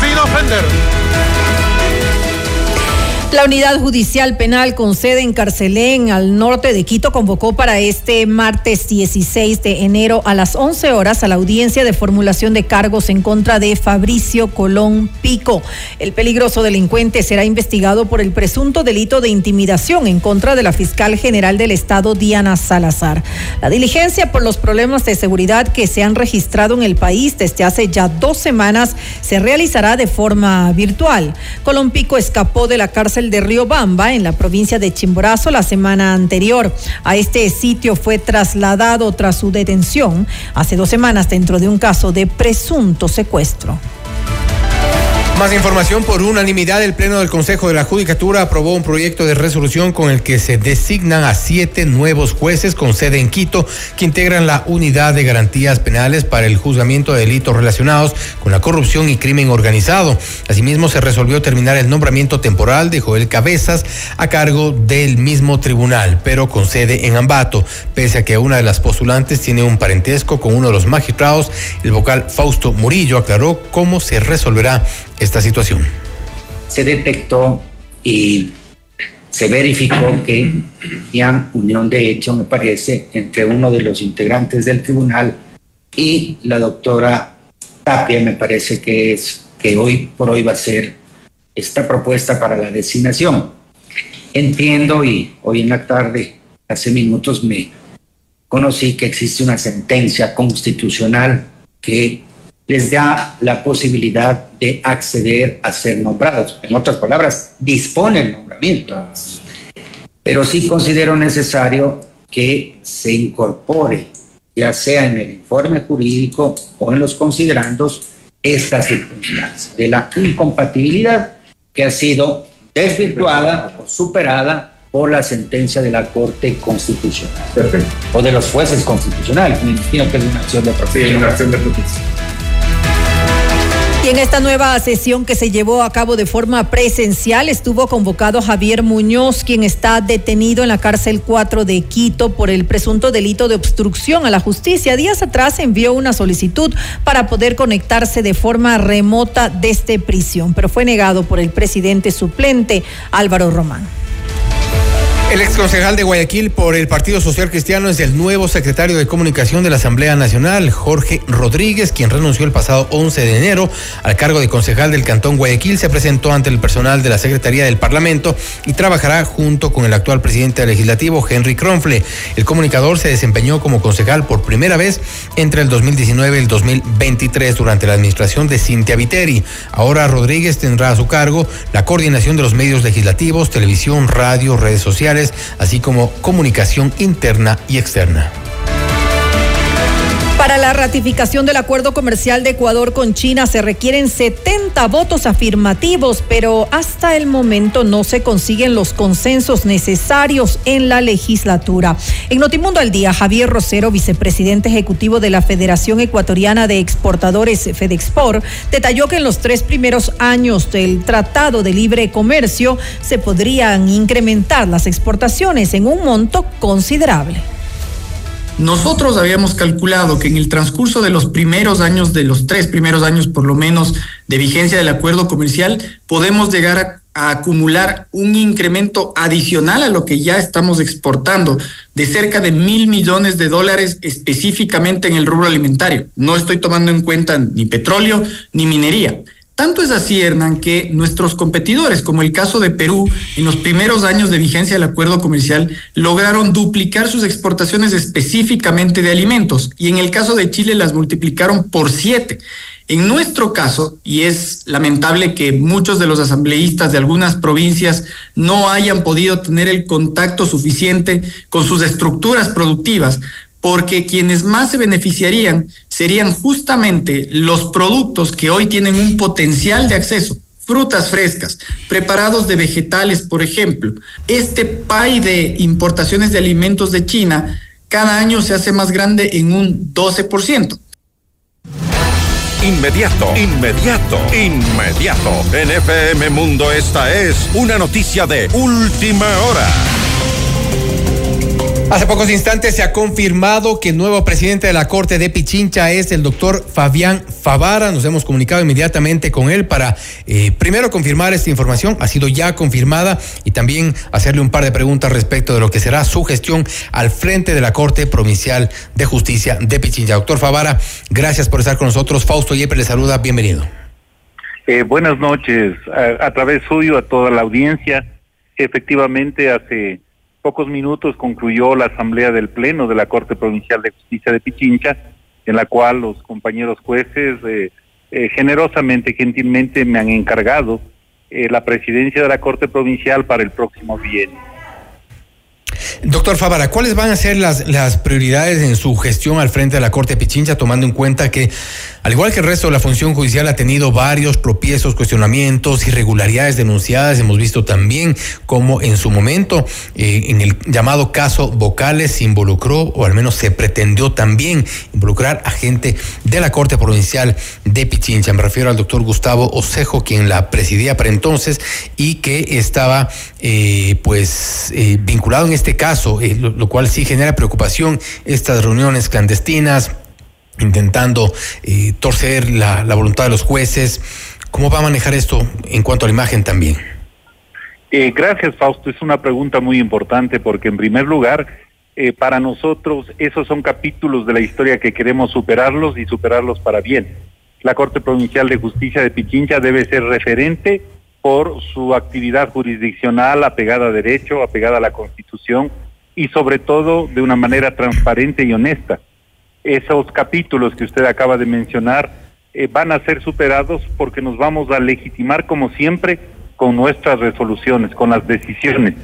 sin ofender. La unidad judicial penal con sede en Carcelén, al norte de Quito, convocó para este martes 16 de enero a las 11 horas a la audiencia de formulación de cargos en contra de Fabricio Colón Pico. El peligroso delincuente será investigado por el presunto delito de intimidación en contra de la fiscal general del Estado, Diana Salazar. La diligencia por los problemas de seguridad que se han registrado en el país desde hace ya dos semanas se realizará de forma virtual. Colón Pico escapó de la cárcel de Riobamba, en la provincia de Chimborazo, la semana anterior. A este sitio fue trasladado tras su detención hace dos semanas dentro de un caso de presunto secuestro. Más información por unanimidad. El Pleno del Consejo de la Judicatura aprobó un proyecto de resolución con el que se designan a siete nuevos jueces con sede en Quito que integran la unidad de garantías penales para el juzgamiento de delitos relacionados con la corrupción y crimen organizado. Asimismo, se resolvió terminar el nombramiento temporal de Joel Cabezas a cargo del mismo tribunal, pero con sede en Ambato. Pese a que una de las postulantes tiene un parentesco con uno de los magistrados, el vocal Fausto Murillo aclaró cómo se resolverá esta situación? Se detectó y se verificó que había unión de hecho, me parece, entre uno de los integrantes del tribunal y la doctora Tapia, me parece que es que hoy por hoy va a ser esta propuesta para la designación. Entiendo y hoy en la tarde, hace minutos, me conocí que existe una sentencia constitucional que les da la posibilidad de acceder a ser nombrados. En otras palabras, dispone el nombramiento. Pero sí considero necesario que se incorpore, ya sea en el informe jurídico o en los considerandos, esta circunstancia de la incompatibilidad que ha sido desvirtuada o superada por la sentencia de la Corte Constitucional o de los jueces constitucionales. Me imagino que es una acción de protección. una acción de protección. Y en esta nueva sesión que se llevó a cabo de forma presencial estuvo convocado Javier Muñoz, quien está detenido en la cárcel 4 de Quito por el presunto delito de obstrucción a la justicia. Días atrás envió una solicitud para poder conectarse de forma remota desde prisión, pero fue negado por el presidente suplente Álvaro Román. El exconcejal de Guayaquil por el Partido Social Cristiano es el nuevo secretario de Comunicación de la Asamblea Nacional, Jorge Rodríguez, quien renunció el pasado 11 de enero al cargo de concejal del Cantón Guayaquil. Se presentó ante el personal de la Secretaría del Parlamento y trabajará junto con el actual presidente legislativo, Henry Kronfle. El comunicador se desempeñó como concejal por primera vez entre el 2019 y el 2023 durante la administración de Cintia Viteri. Ahora Rodríguez tendrá a su cargo la coordinación de los medios legislativos, televisión, radio, redes sociales así como comunicación interna y externa. Para la ratificación del acuerdo comercial de Ecuador con China se requieren 70 votos afirmativos, pero hasta el momento no se consiguen los consensos necesarios en la legislatura. En Notimundo al Día, Javier Rosero, vicepresidente ejecutivo de la Federación Ecuatoriana de Exportadores FedExport, detalló que en los tres primeros años del Tratado de Libre Comercio se podrían incrementar las exportaciones en un monto considerable. Nosotros habíamos calculado que en el transcurso de los primeros años, de los tres primeros años por lo menos de vigencia del acuerdo comercial, podemos llegar a, acumular un incremento adicional a lo que ya estamos exportando de cerca de mil millones de dólares específicamente en el rubro alimentario. No estoy tomando en cuenta ni petróleo ni minería. Tanto es así, Hernán, que nuestros competidores, como el caso de Perú, en los primeros años de vigencia del acuerdo comercial, lograron duplicar sus exportaciones específicamente de alimentos y en el caso de Chile las multiplicaron por siete. En nuestro caso, y es lamentable que muchos de los asambleístas de algunas provincias no hayan podido tener el contacto suficiente con sus estructuras productivas, porque quienes más se beneficiarían serían justamente los productos que hoy tienen un potencial de acceso. Frutas frescas, preparados de vegetales, por ejemplo. Este pay de importaciones de alimentos de China cada año se hace más grande en un 12%. Inmediato, inmediato, inmediato. En FM Mundo esta es una noticia de última hora. Hace pocos instantes se ha confirmado que el nuevo presidente de la Corte de Pichincha es el doctor Fabián Favara. Nos hemos comunicado inmediatamente con él para eh, primero confirmar esta información. Ha sido ya confirmada y también hacerle un par de preguntas respecto de lo que será su gestión al frente de la Corte Provincial de Justicia de Pichincha. Doctor Favara, gracias por estar con nosotros. Fausto Yepes le saluda. Bienvenido. Eh, buenas noches. A, a través suyo, a toda la audiencia. Efectivamente, hace pocos minutos concluyó la asamblea del Pleno de la Corte Provincial de Justicia de Pichincha, en la cual los compañeros jueces eh, eh, generosamente, gentilmente me han encargado eh, la presidencia de la Corte Provincial para el próximo viernes. Doctor Favara, ¿cuáles van a ser las, prioridades en su gestión al frente de la Corte de Pichincha, tomando en cuenta que, al igual que el resto de la función judicial, ha tenido varios tropiezos, cuestionamientos, irregularidades denunciadas? Hemos visto también cómo en su momento, eh, en el llamado caso Vocales, se involucró, o al menos se pretendió también involucrar a gente de la Corte Provincial de Pichincha. Me refiero al doctor Gustavo Osejo, quien la presidía para entonces y que estaba, eh, pues, eh, vinculado en este caso, eh, lo, cual sí genera preocupación, estas reuniones clandestinas, intentando eh, torcer la, la, voluntad de los jueces. ¿Cómo va a manejar esto en cuanto a la imagen también? Eh, gracias, Fausto. Es una pregunta muy importante porque, en primer lugar, eh, para nosotros esos son capítulos de la historia que queremos superarlos y superarlos para bien. La Corte Provincial de Justicia de Pichincha debe ser referente por su actividad jurisdiccional apegada a derecho, apegada a la Constitución y sobre todo de una manera transparente y honesta. Esos capítulos que usted acaba de mencionar eh, van a ser superados porque nos vamos a legitimar como siempre con nuestras resoluciones, con las decisiones.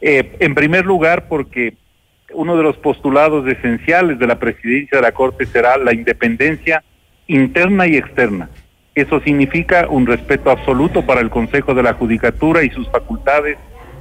Eh, en primer lugar, porque uno de los postulados esenciales de la presidencia de la Corte será la independencia interna y externa. Eso significa un respeto absoluto para el Consejo de la Judicatura y sus facultades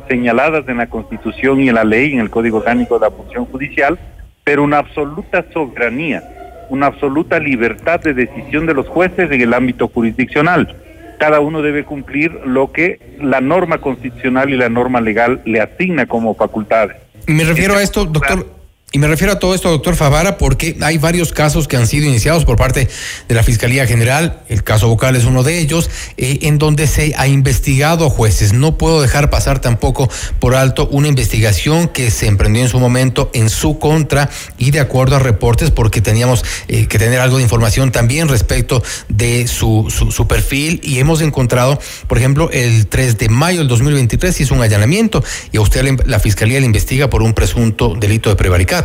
señaladas en la Constitución y en la ley, en el Código Orgánico de la Función Judicial, pero una absoluta soberanía, una absoluta libertad de decisión de los jueces en el ámbito jurisdiccional. Cada uno debe cumplir lo que la norma constitucional y la norma legal le asigna como facultades. Me refiero a esto, doctor. Y me refiero a todo esto, doctor Favara, porque hay varios casos que han sido iniciados por parte de la Fiscalía General, el caso vocal es uno de ellos, eh, en donde se ha investigado a jueces. No puedo dejar pasar tampoco por alto una investigación que se emprendió en su momento en su contra y de acuerdo a reportes, porque teníamos eh, que tener algo de información también respecto de su, perfil y hemos encontrado, por ejemplo, el 3 de mayo del 2023 hizo un allanamiento y a usted la Fiscalía le investiga por un presunto delito de prevaricato.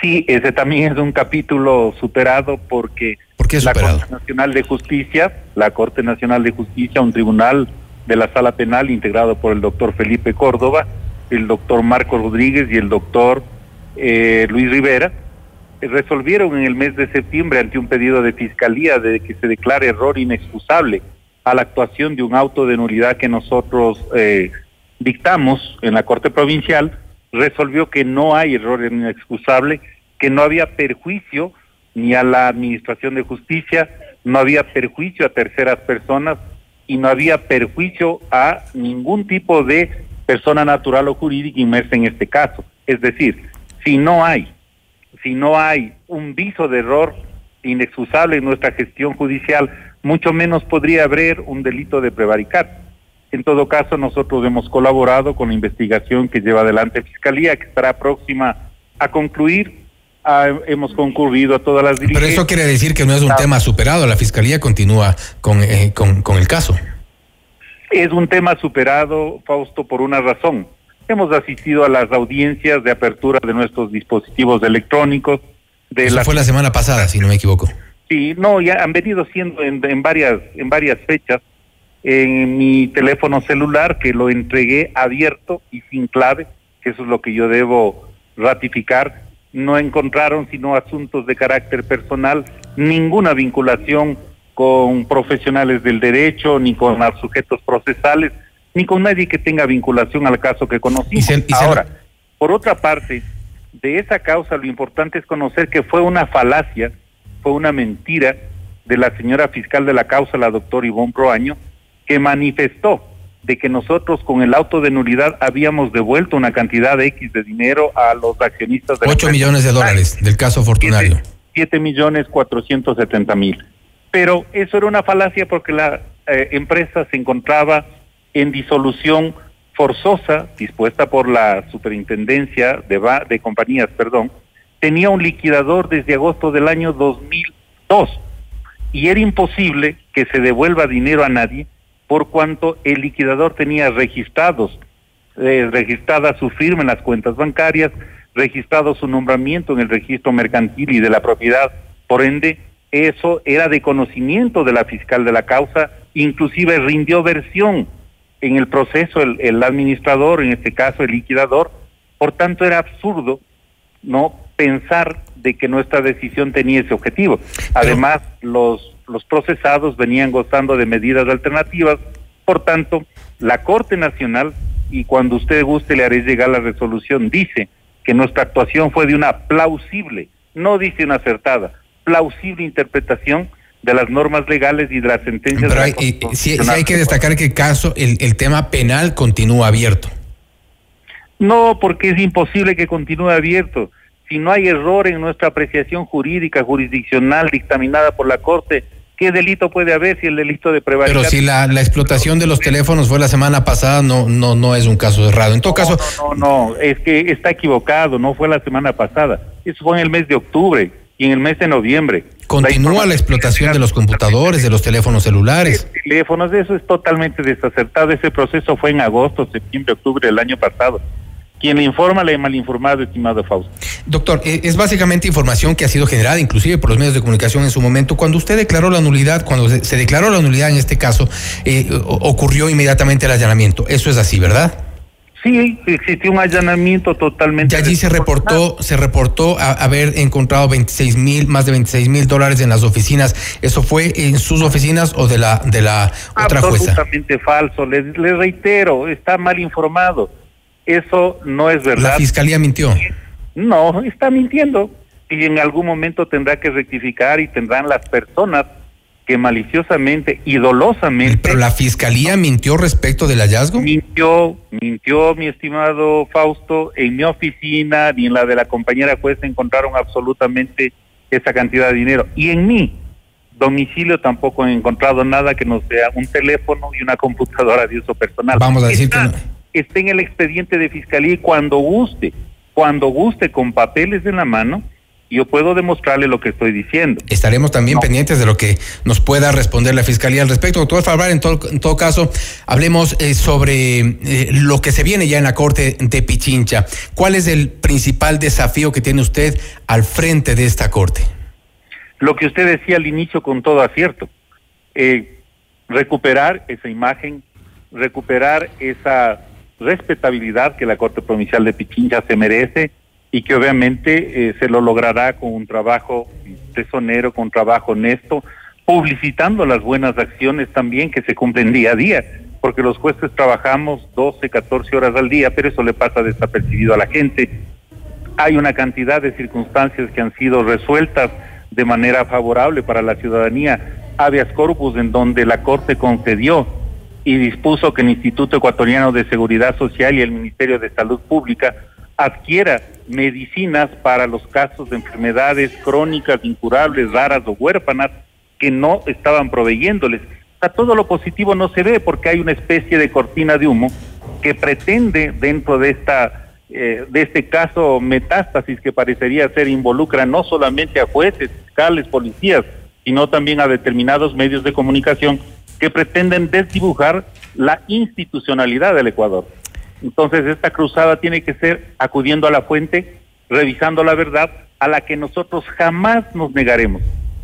Sí, ese también es un capítulo superado porque ¿Por qué la? Corte Nacional de Justicia, la Corte Nacional de Justicia, un tribunal de la Sala Penal integrado por el doctor Felipe Córdoba, el doctor Marco Rodríguez y el doctor eh, Luis Rivera, resolvieron en el mes de septiembre ante un pedido de fiscalía de que se declare error inexcusable a la actuación de un auto de nulidad que nosotros eh, dictamos en la Corte Provincial, resolvió que no hay error inexcusable, que no había perjuicio ni a la Administración de Justicia, no había perjuicio a terceras personas y no había perjuicio a ningún tipo de persona natural o jurídica inmersa en este caso. Es decir, si no hay, si no hay un viso de error inexcusable en nuestra gestión judicial, mucho menos podría haber un delito de prevaricato. En todo caso, nosotros hemos colaborado con la investigación que lleva adelante Fiscalía, que estará próxima a concluir. Ah, hemos concurrido a todas las diligencias. Pero eso quiere decir que no es un tema superado. La Fiscalía continúa con, eh, con, con el caso. Es un tema superado, Fausto, por una razón. Hemos asistido a las audiencias de apertura de nuestros dispositivos electrónicos. De Eso la... fue la semana pasada, si no me equivoco. Sí, no, ya han venido siendo en, en varias en varias fechas en mi teléfono celular que lo entregué abierto y sin clave, que eso es lo que yo debo ratificar. No encontraron sino asuntos de carácter personal, ninguna vinculación con profesionales del derecho, ni con los sujetos procesales, ni con nadie que tenga vinculación al caso que conocimos. Ahora, por otra parte, de esa causa lo importante es conocer que fue una falacia, fue una mentira de la señora fiscal de la causa, la doctora Ivonne Proaño, que manifestó de que nosotros con el auto de nulidad habíamos devuelto una cantidad de X de dinero a los accionistas de 8 millones de dólares del caso Fortunario. 7 millones 470 mil. Pero eso era una falacia porque la eh, empresa se encontraba en disolución forzosa, dispuesta por la superintendencia de, de compañías, perdón, tenía un liquidador desde agosto del año 2002 y era imposible que se devuelva dinero a nadie por cuanto el liquidador tenía registrados, eh, registrada su firma en las cuentas bancarias, registrado su nombramiento en el registro mercantil y de la propiedad. Por ende, eso era de conocimiento de la fiscal de la causa, inclusive rindió versión en el proceso el, el administrador, en este caso el liquidador. Por tanto, era absurdo no pensar de que nuestra decisión tenía ese objetivo. Además, los, los procesados venían gozando de medidas alternativas, por tanto, la Corte Nacional, y cuando usted guste le haré llegar la resolución, dice que nuestra actuación fue de una plausible, no dice una acertada, plausible interpretación de las normas legales y de las sentencias. Pero hay, sí, hay que destacar que el caso, el, el tema penal continúa abierto. No, porque es imposible que continúe abierto si no hay error en nuestra apreciación jurídica, jurisdiccional, dictaminada por la Corte, ¿qué delito puede haber si el delito de prevaricación? Pero si la, la, explotación de los teléfonos fue la semana pasada, no, no, no es un caso cerrado. En todo no, caso. No, no, no, es que está equivocado, no fue la semana pasada. Eso fue en el mes de octubre y en el mes de noviembre. Continúa la, la explotación de los computadores, de los teléfonos celulares. De teléfonos, eso es totalmente desacertado. Ese proceso fue en agosto, septiembre, octubre del año pasado. Quien le informa le ha mal informado, estimado Fausto. Doctor, es básicamente información que ha sido generada inclusive por los medios de comunicación en su momento. Cuando usted declaró la nulidad, cuando se declaró la nulidad en este caso, eh, ocurrió inmediatamente el allanamiento. Eso es así, ¿verdad? Sí, existió un allanamiento totalmente. Y allí se reportó, se reportó a, haber encontrado 26 mil, más de 26 mil dólares en las oficinas. ¿Eso fue en sus oficinas o de la de la otra jueza? Absolutamente falso. Les, les reitero, está mal informado. Eso no es verdad. La fiscalía mintió. No, está mintiendo. Y en algún momento tendrá que rectificar y tendrán las personas que maliciosamente y dolosamente. Pero la fiscalía mintió respecto del hallazgo. Mintió, mintió, mi estimado Fausto. En mi oficina ni en la de la compañera juez encontraron absolutamente esa cantidad de dinero. Y en mi domicilio tampoco he encontrado nada que no sea un teléfono y una computadora de uso personal. Vamos a decir está, que no esté en el expediente de fiscalía y cuando guste, cuando guste con papeles en la mano, yo puedo demostrarle lo que estoy diciendo. Estaremos también no. pendientes de lo que nos pueda responder la Fiscalía al respecto. Doctor Fabrar, en todo, en todo caso, hablemos eh, sobre eh, lo que se viene ya en la Corte de Pichincha. ¿Cuál es el principal desafío que tiene usted al frente de esta Corte? Lo que usted decía al inicio con todo acierto. Eh, recuperar esa imagen, recuperar esa respetabilidad que la Corte Provincial de Pichincha se merece y que obviamente eh, se lo logrará con un trabajo tesonero, con un trabajo honesto, publicitando las buenas acciones también que se cumplen día a día, porque los jueces trabajamos 12, 14 horas al día, pero eso le pasa desapercibido a la gente. Hay una cantidad de circunstancias que han sido resueltas de manera favorable para la ciudadanía, habeas corpus en donde la Corte concedió y dispuso que el Instituto Ecuatoriano de Seguridad Social y el Ministerio de Salud Pública adquiera medicinas para los casos de enfermedades crónicas, incurables, raras o huérfanas que no estaban proveyéndoles. Sea, todo lo positivo no se ve porque hay una especie de cortina de humo que pretende dentro de esta eh, de este caso metástasis que parecería ser involucra no solamente a jueces, fiscales, policías, sino también a determinados medios de comunicación que pretenden desdibujar la institucionalidad del Ecuador. Entonces, esta cruzada tiene que ser acudiendo a la fuente, revisando la verdad, a la que nosotros jamás nos negaremos.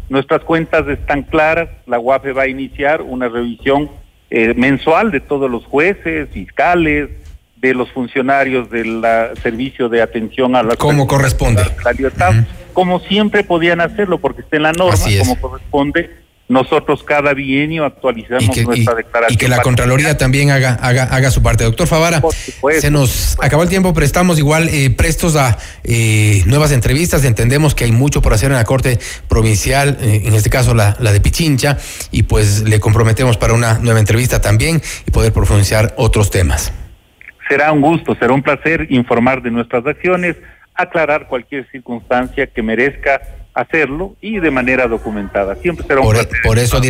Nuestras cuentas están claras, la UAFE va a iniciar una revisión eh, mensual de todos los jueces, fiscales, de los funcionarios del servicio de atención a la como corresponde la libertad, uh -huh. como siempre podían hacerlo porque está en la norma, como corresponde nosotros cada bienio actualizamos nuestra declaración. Y que la Contraloría también haga, haga, haga su parte. Doctor Favara, se nos acabó el tiempo, pero estamos igual eh, prestos a eh, nuevas entrevistas. Entendemos que hay mucho por hacer en la Corte Provincial, eh, en este caso la, la de Pichincha, y pues le comprometemos para una nueva entrevista también y poder profundizar otros temas. Será un gusto, será un placer informar de nuestras acciones, aclarar cualquier circunstancia que merezca hacerlo y de manera documentada. Siempre será un por, e, placer. Por eso,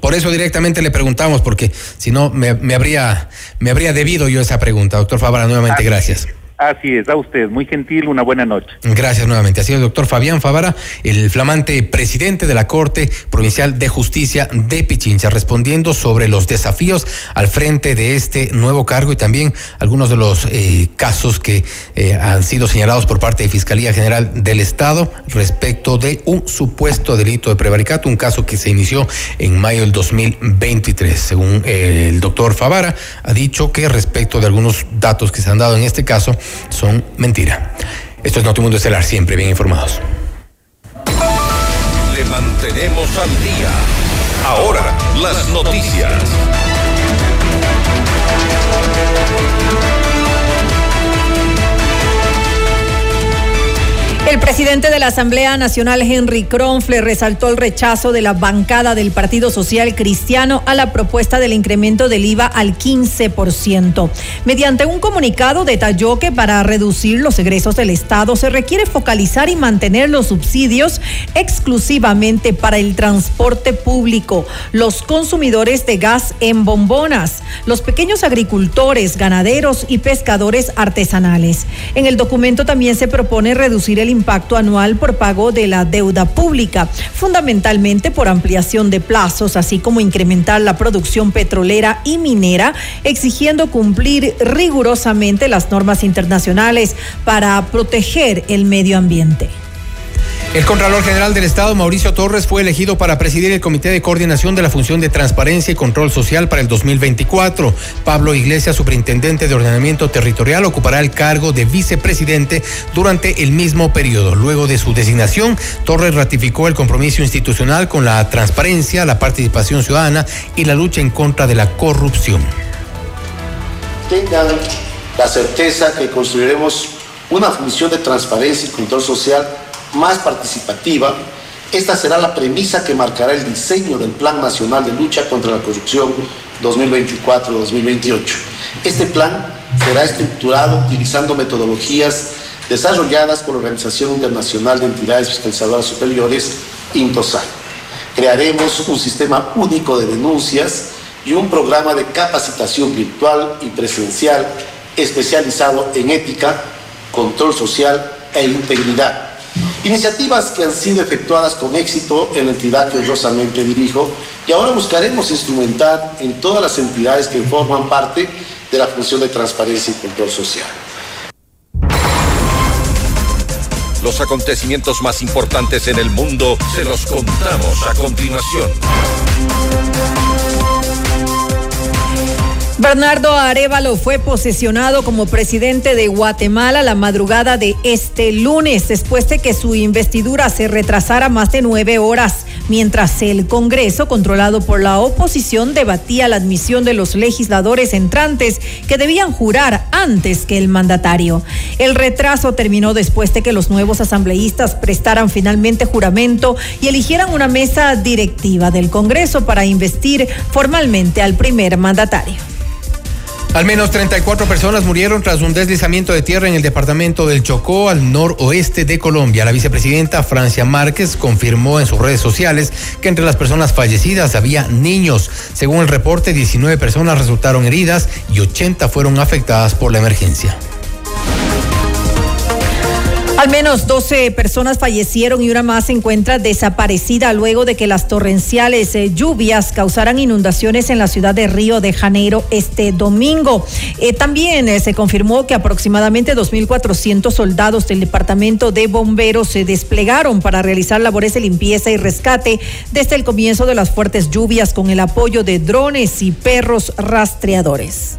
por eso directamente le preguntamos, porque si no me, me, habría, me habría debido yo esa pregunta. Doctor Favara, nuevamente gracias. Así es, a usted, muy gentil, una buena noche. Gracias nuevamente. Sido el doctor Fabián Favara, el flamante presidente de la Corte Provincial de Justicia de Pichincha, respondiendo sobre los desafíos al frente de este nuevo cargo y también algunos de los eh, casos que eh, han sido señalados por parte de Fiscalía General del Estado respecto de un supuesto delito de prevaricato, un caso que se inició en mayo del 2023. Según eh, el doctor Favara, ha dicho que respecto de algunos datos que se han dado en este caso, son mentira. Esto es Notimundo Estelar, siempre bien informados. Le mantenemos al día. Ahora, las noticias. El presidente de la Asamblea Nacional, Henry Kronfler, resaltó el rechazo de la bancada del Partido Social Cristiano a la propuesta del incremento del IVA al 15%. Mediante un comunicado detalló que para reducir los egresos del Estado se requiere focalizar y mantener los subsidios exclusivamente para el transporte público, los consumidores de gas en bombonas, los pequeños agricultores, ganaderos y pescadores artesanales. En el documento también se propone reducir el impacto anual por pago de la deuda pública, fundamentalmente por ampliación de plazos, así como incrementar la producción petrolera y minera, exigiendo cumplir rigurosamente las normas internacionales para proteger el medio ambiente. El Contralor General del Estado, Mauricio Torres, fue elegido para presidir el Comité de Coordinación de la Función de Transparencia y Control Social para el 2024. Pablo Iglesias, Superintendente de Ordenamiento Territorial, ocupará el cargo de vicepresidente durante el mismo periodo. Luego de su designación, Torres ratificó el compromiso institucional con la transparencia, la participación ciudadana y la lucha en contra de la corrupción. Tengan la certeza que construiremos una función de transparencia y control social más participativa, esta será la premisa que marcará el diseño del Plan Nacional de Lucha contra la Corrupción 2024-2028. Este plan será estructurado utilizando metodologías desarrolladas por la Organización Internacional de Entidades Fiscalizadoras Superiores, INTOSAI. Crearemos un sistema único de denuncias y un programa de capacitación virtual y presencial especializado en ética, control social e integridad Iniciativas que han sido efectuadas con éxito en la entidad que honrosamente dirijo y ahora buscaremos instrumentar en todas las entidades que forman parte de la función de transparencia y control social. Los acontecimientos más importantes en el mundo se los contamos a continuación. Bernardo Arevalo fue posesionado como presidente de Guatemala la madrugada de este lunes, después de que su investidura se retrasara más de nueve horas, mientras el Congreso, controlado por la oposición, debatía la admisión de los legisladores entrantes que debían jurar antes que el mandatario. El retraso terminó después de que los nuevos asambleístas prestaran finalmente juramento y eligieran una mesa directiva del Congreso para investir formalmente al primer mandatario. Al menos 34 personas murieron tras un deslizamiento de tierra en el departamento del Chocó, al noroeste de Colombia. La vicepresidenta Francia Márquez confirmó en sus redes sociales que entre las personas fallecidas había niños. Según el reporte, 19 personas resultaron heridas y 80 fueron afectadas por la emergencia. Al menos 12 personas fallecieron y una más se encuentra desaparecida luego de que las torrenciales eh, lluvias causaran inundaciones en la ciudad de Río de Janeiro este domingo. Eh, también eh, se confirmó que aproximadamente 2.400 soldados del Departamento de Bomberos se desplegaron para realizar labores de limpieza y rescate desde el comienzo de las fuertes lluvias con el apoyo de drones y perros rastreadores.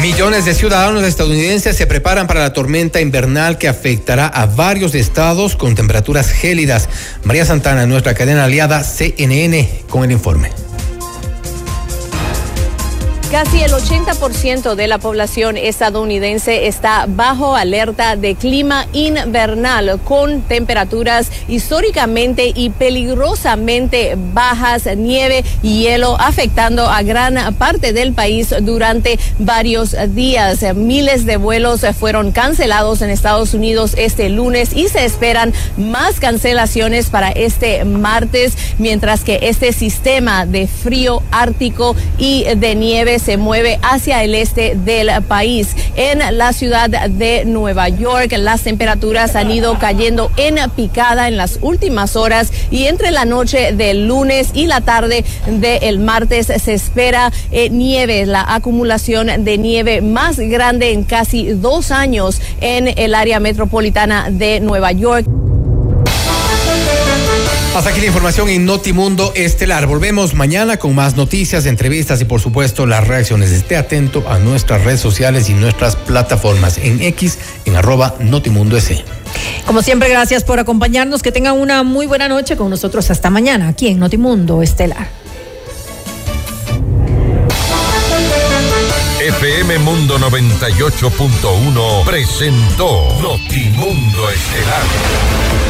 Millones de ciudadanos estadounidenses se preparan para la tormenta invernal que afectará a varios estados con temperaturas gélidas. María Santana, nuestra cadena aliada CNN, con el informe. Casi el 80% de la población estadounidense está bajo alerta de clima invernal con temperaturas históricamente y peligrosamente bajas, nieve y hielo afectando a gran parte del país durante varios días. Miles de vuelos fueron cancelados en Estados Unidos este lunes y se esperan más cancelaciones para este martes, mientras que este sistema de frío ártico y de nieve se mueve hacia el este del país. En la ciudad de Nueva York, las temperaturas han ido cayendo en picada en las últimas horas y entre la noche del lunes y la tarde del martes se espera eh, nieve, la acumulación de nieve más grande en casi dos años en el área metropolitana de Nueva York. Hasta aquí la información en Notimundo Estelar. Volvemos mañana con más noticias, entrevistas y por supuesto las reacciones. Esté atento a nuestras redes sociales y nuestras plataformas en X, en arroba Notimundo S. Como siempre, gracias por acompañarnos. Que tengan una muy buena noche con nosotros hasta mañana aquí en Notimundo Estelar. FM Mundo 98.1 presentó Notimundo Estelar.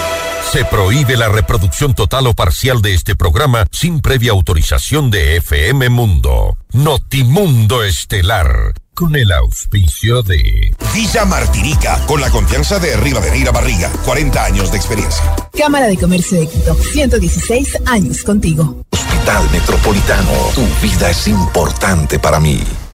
Se prohíbe la reproducción total o parcial de este programa sin previa autorización de FM Mundo. Notimundo Estelar. Con el auspicio de Villa Martinica, con la confianza de Rivadeneira Barriga, 40 años de experiencia. Cámara de Comercio de Quito, 116 años contigo. Hospital Metropolitano, tu vida es importante para mí.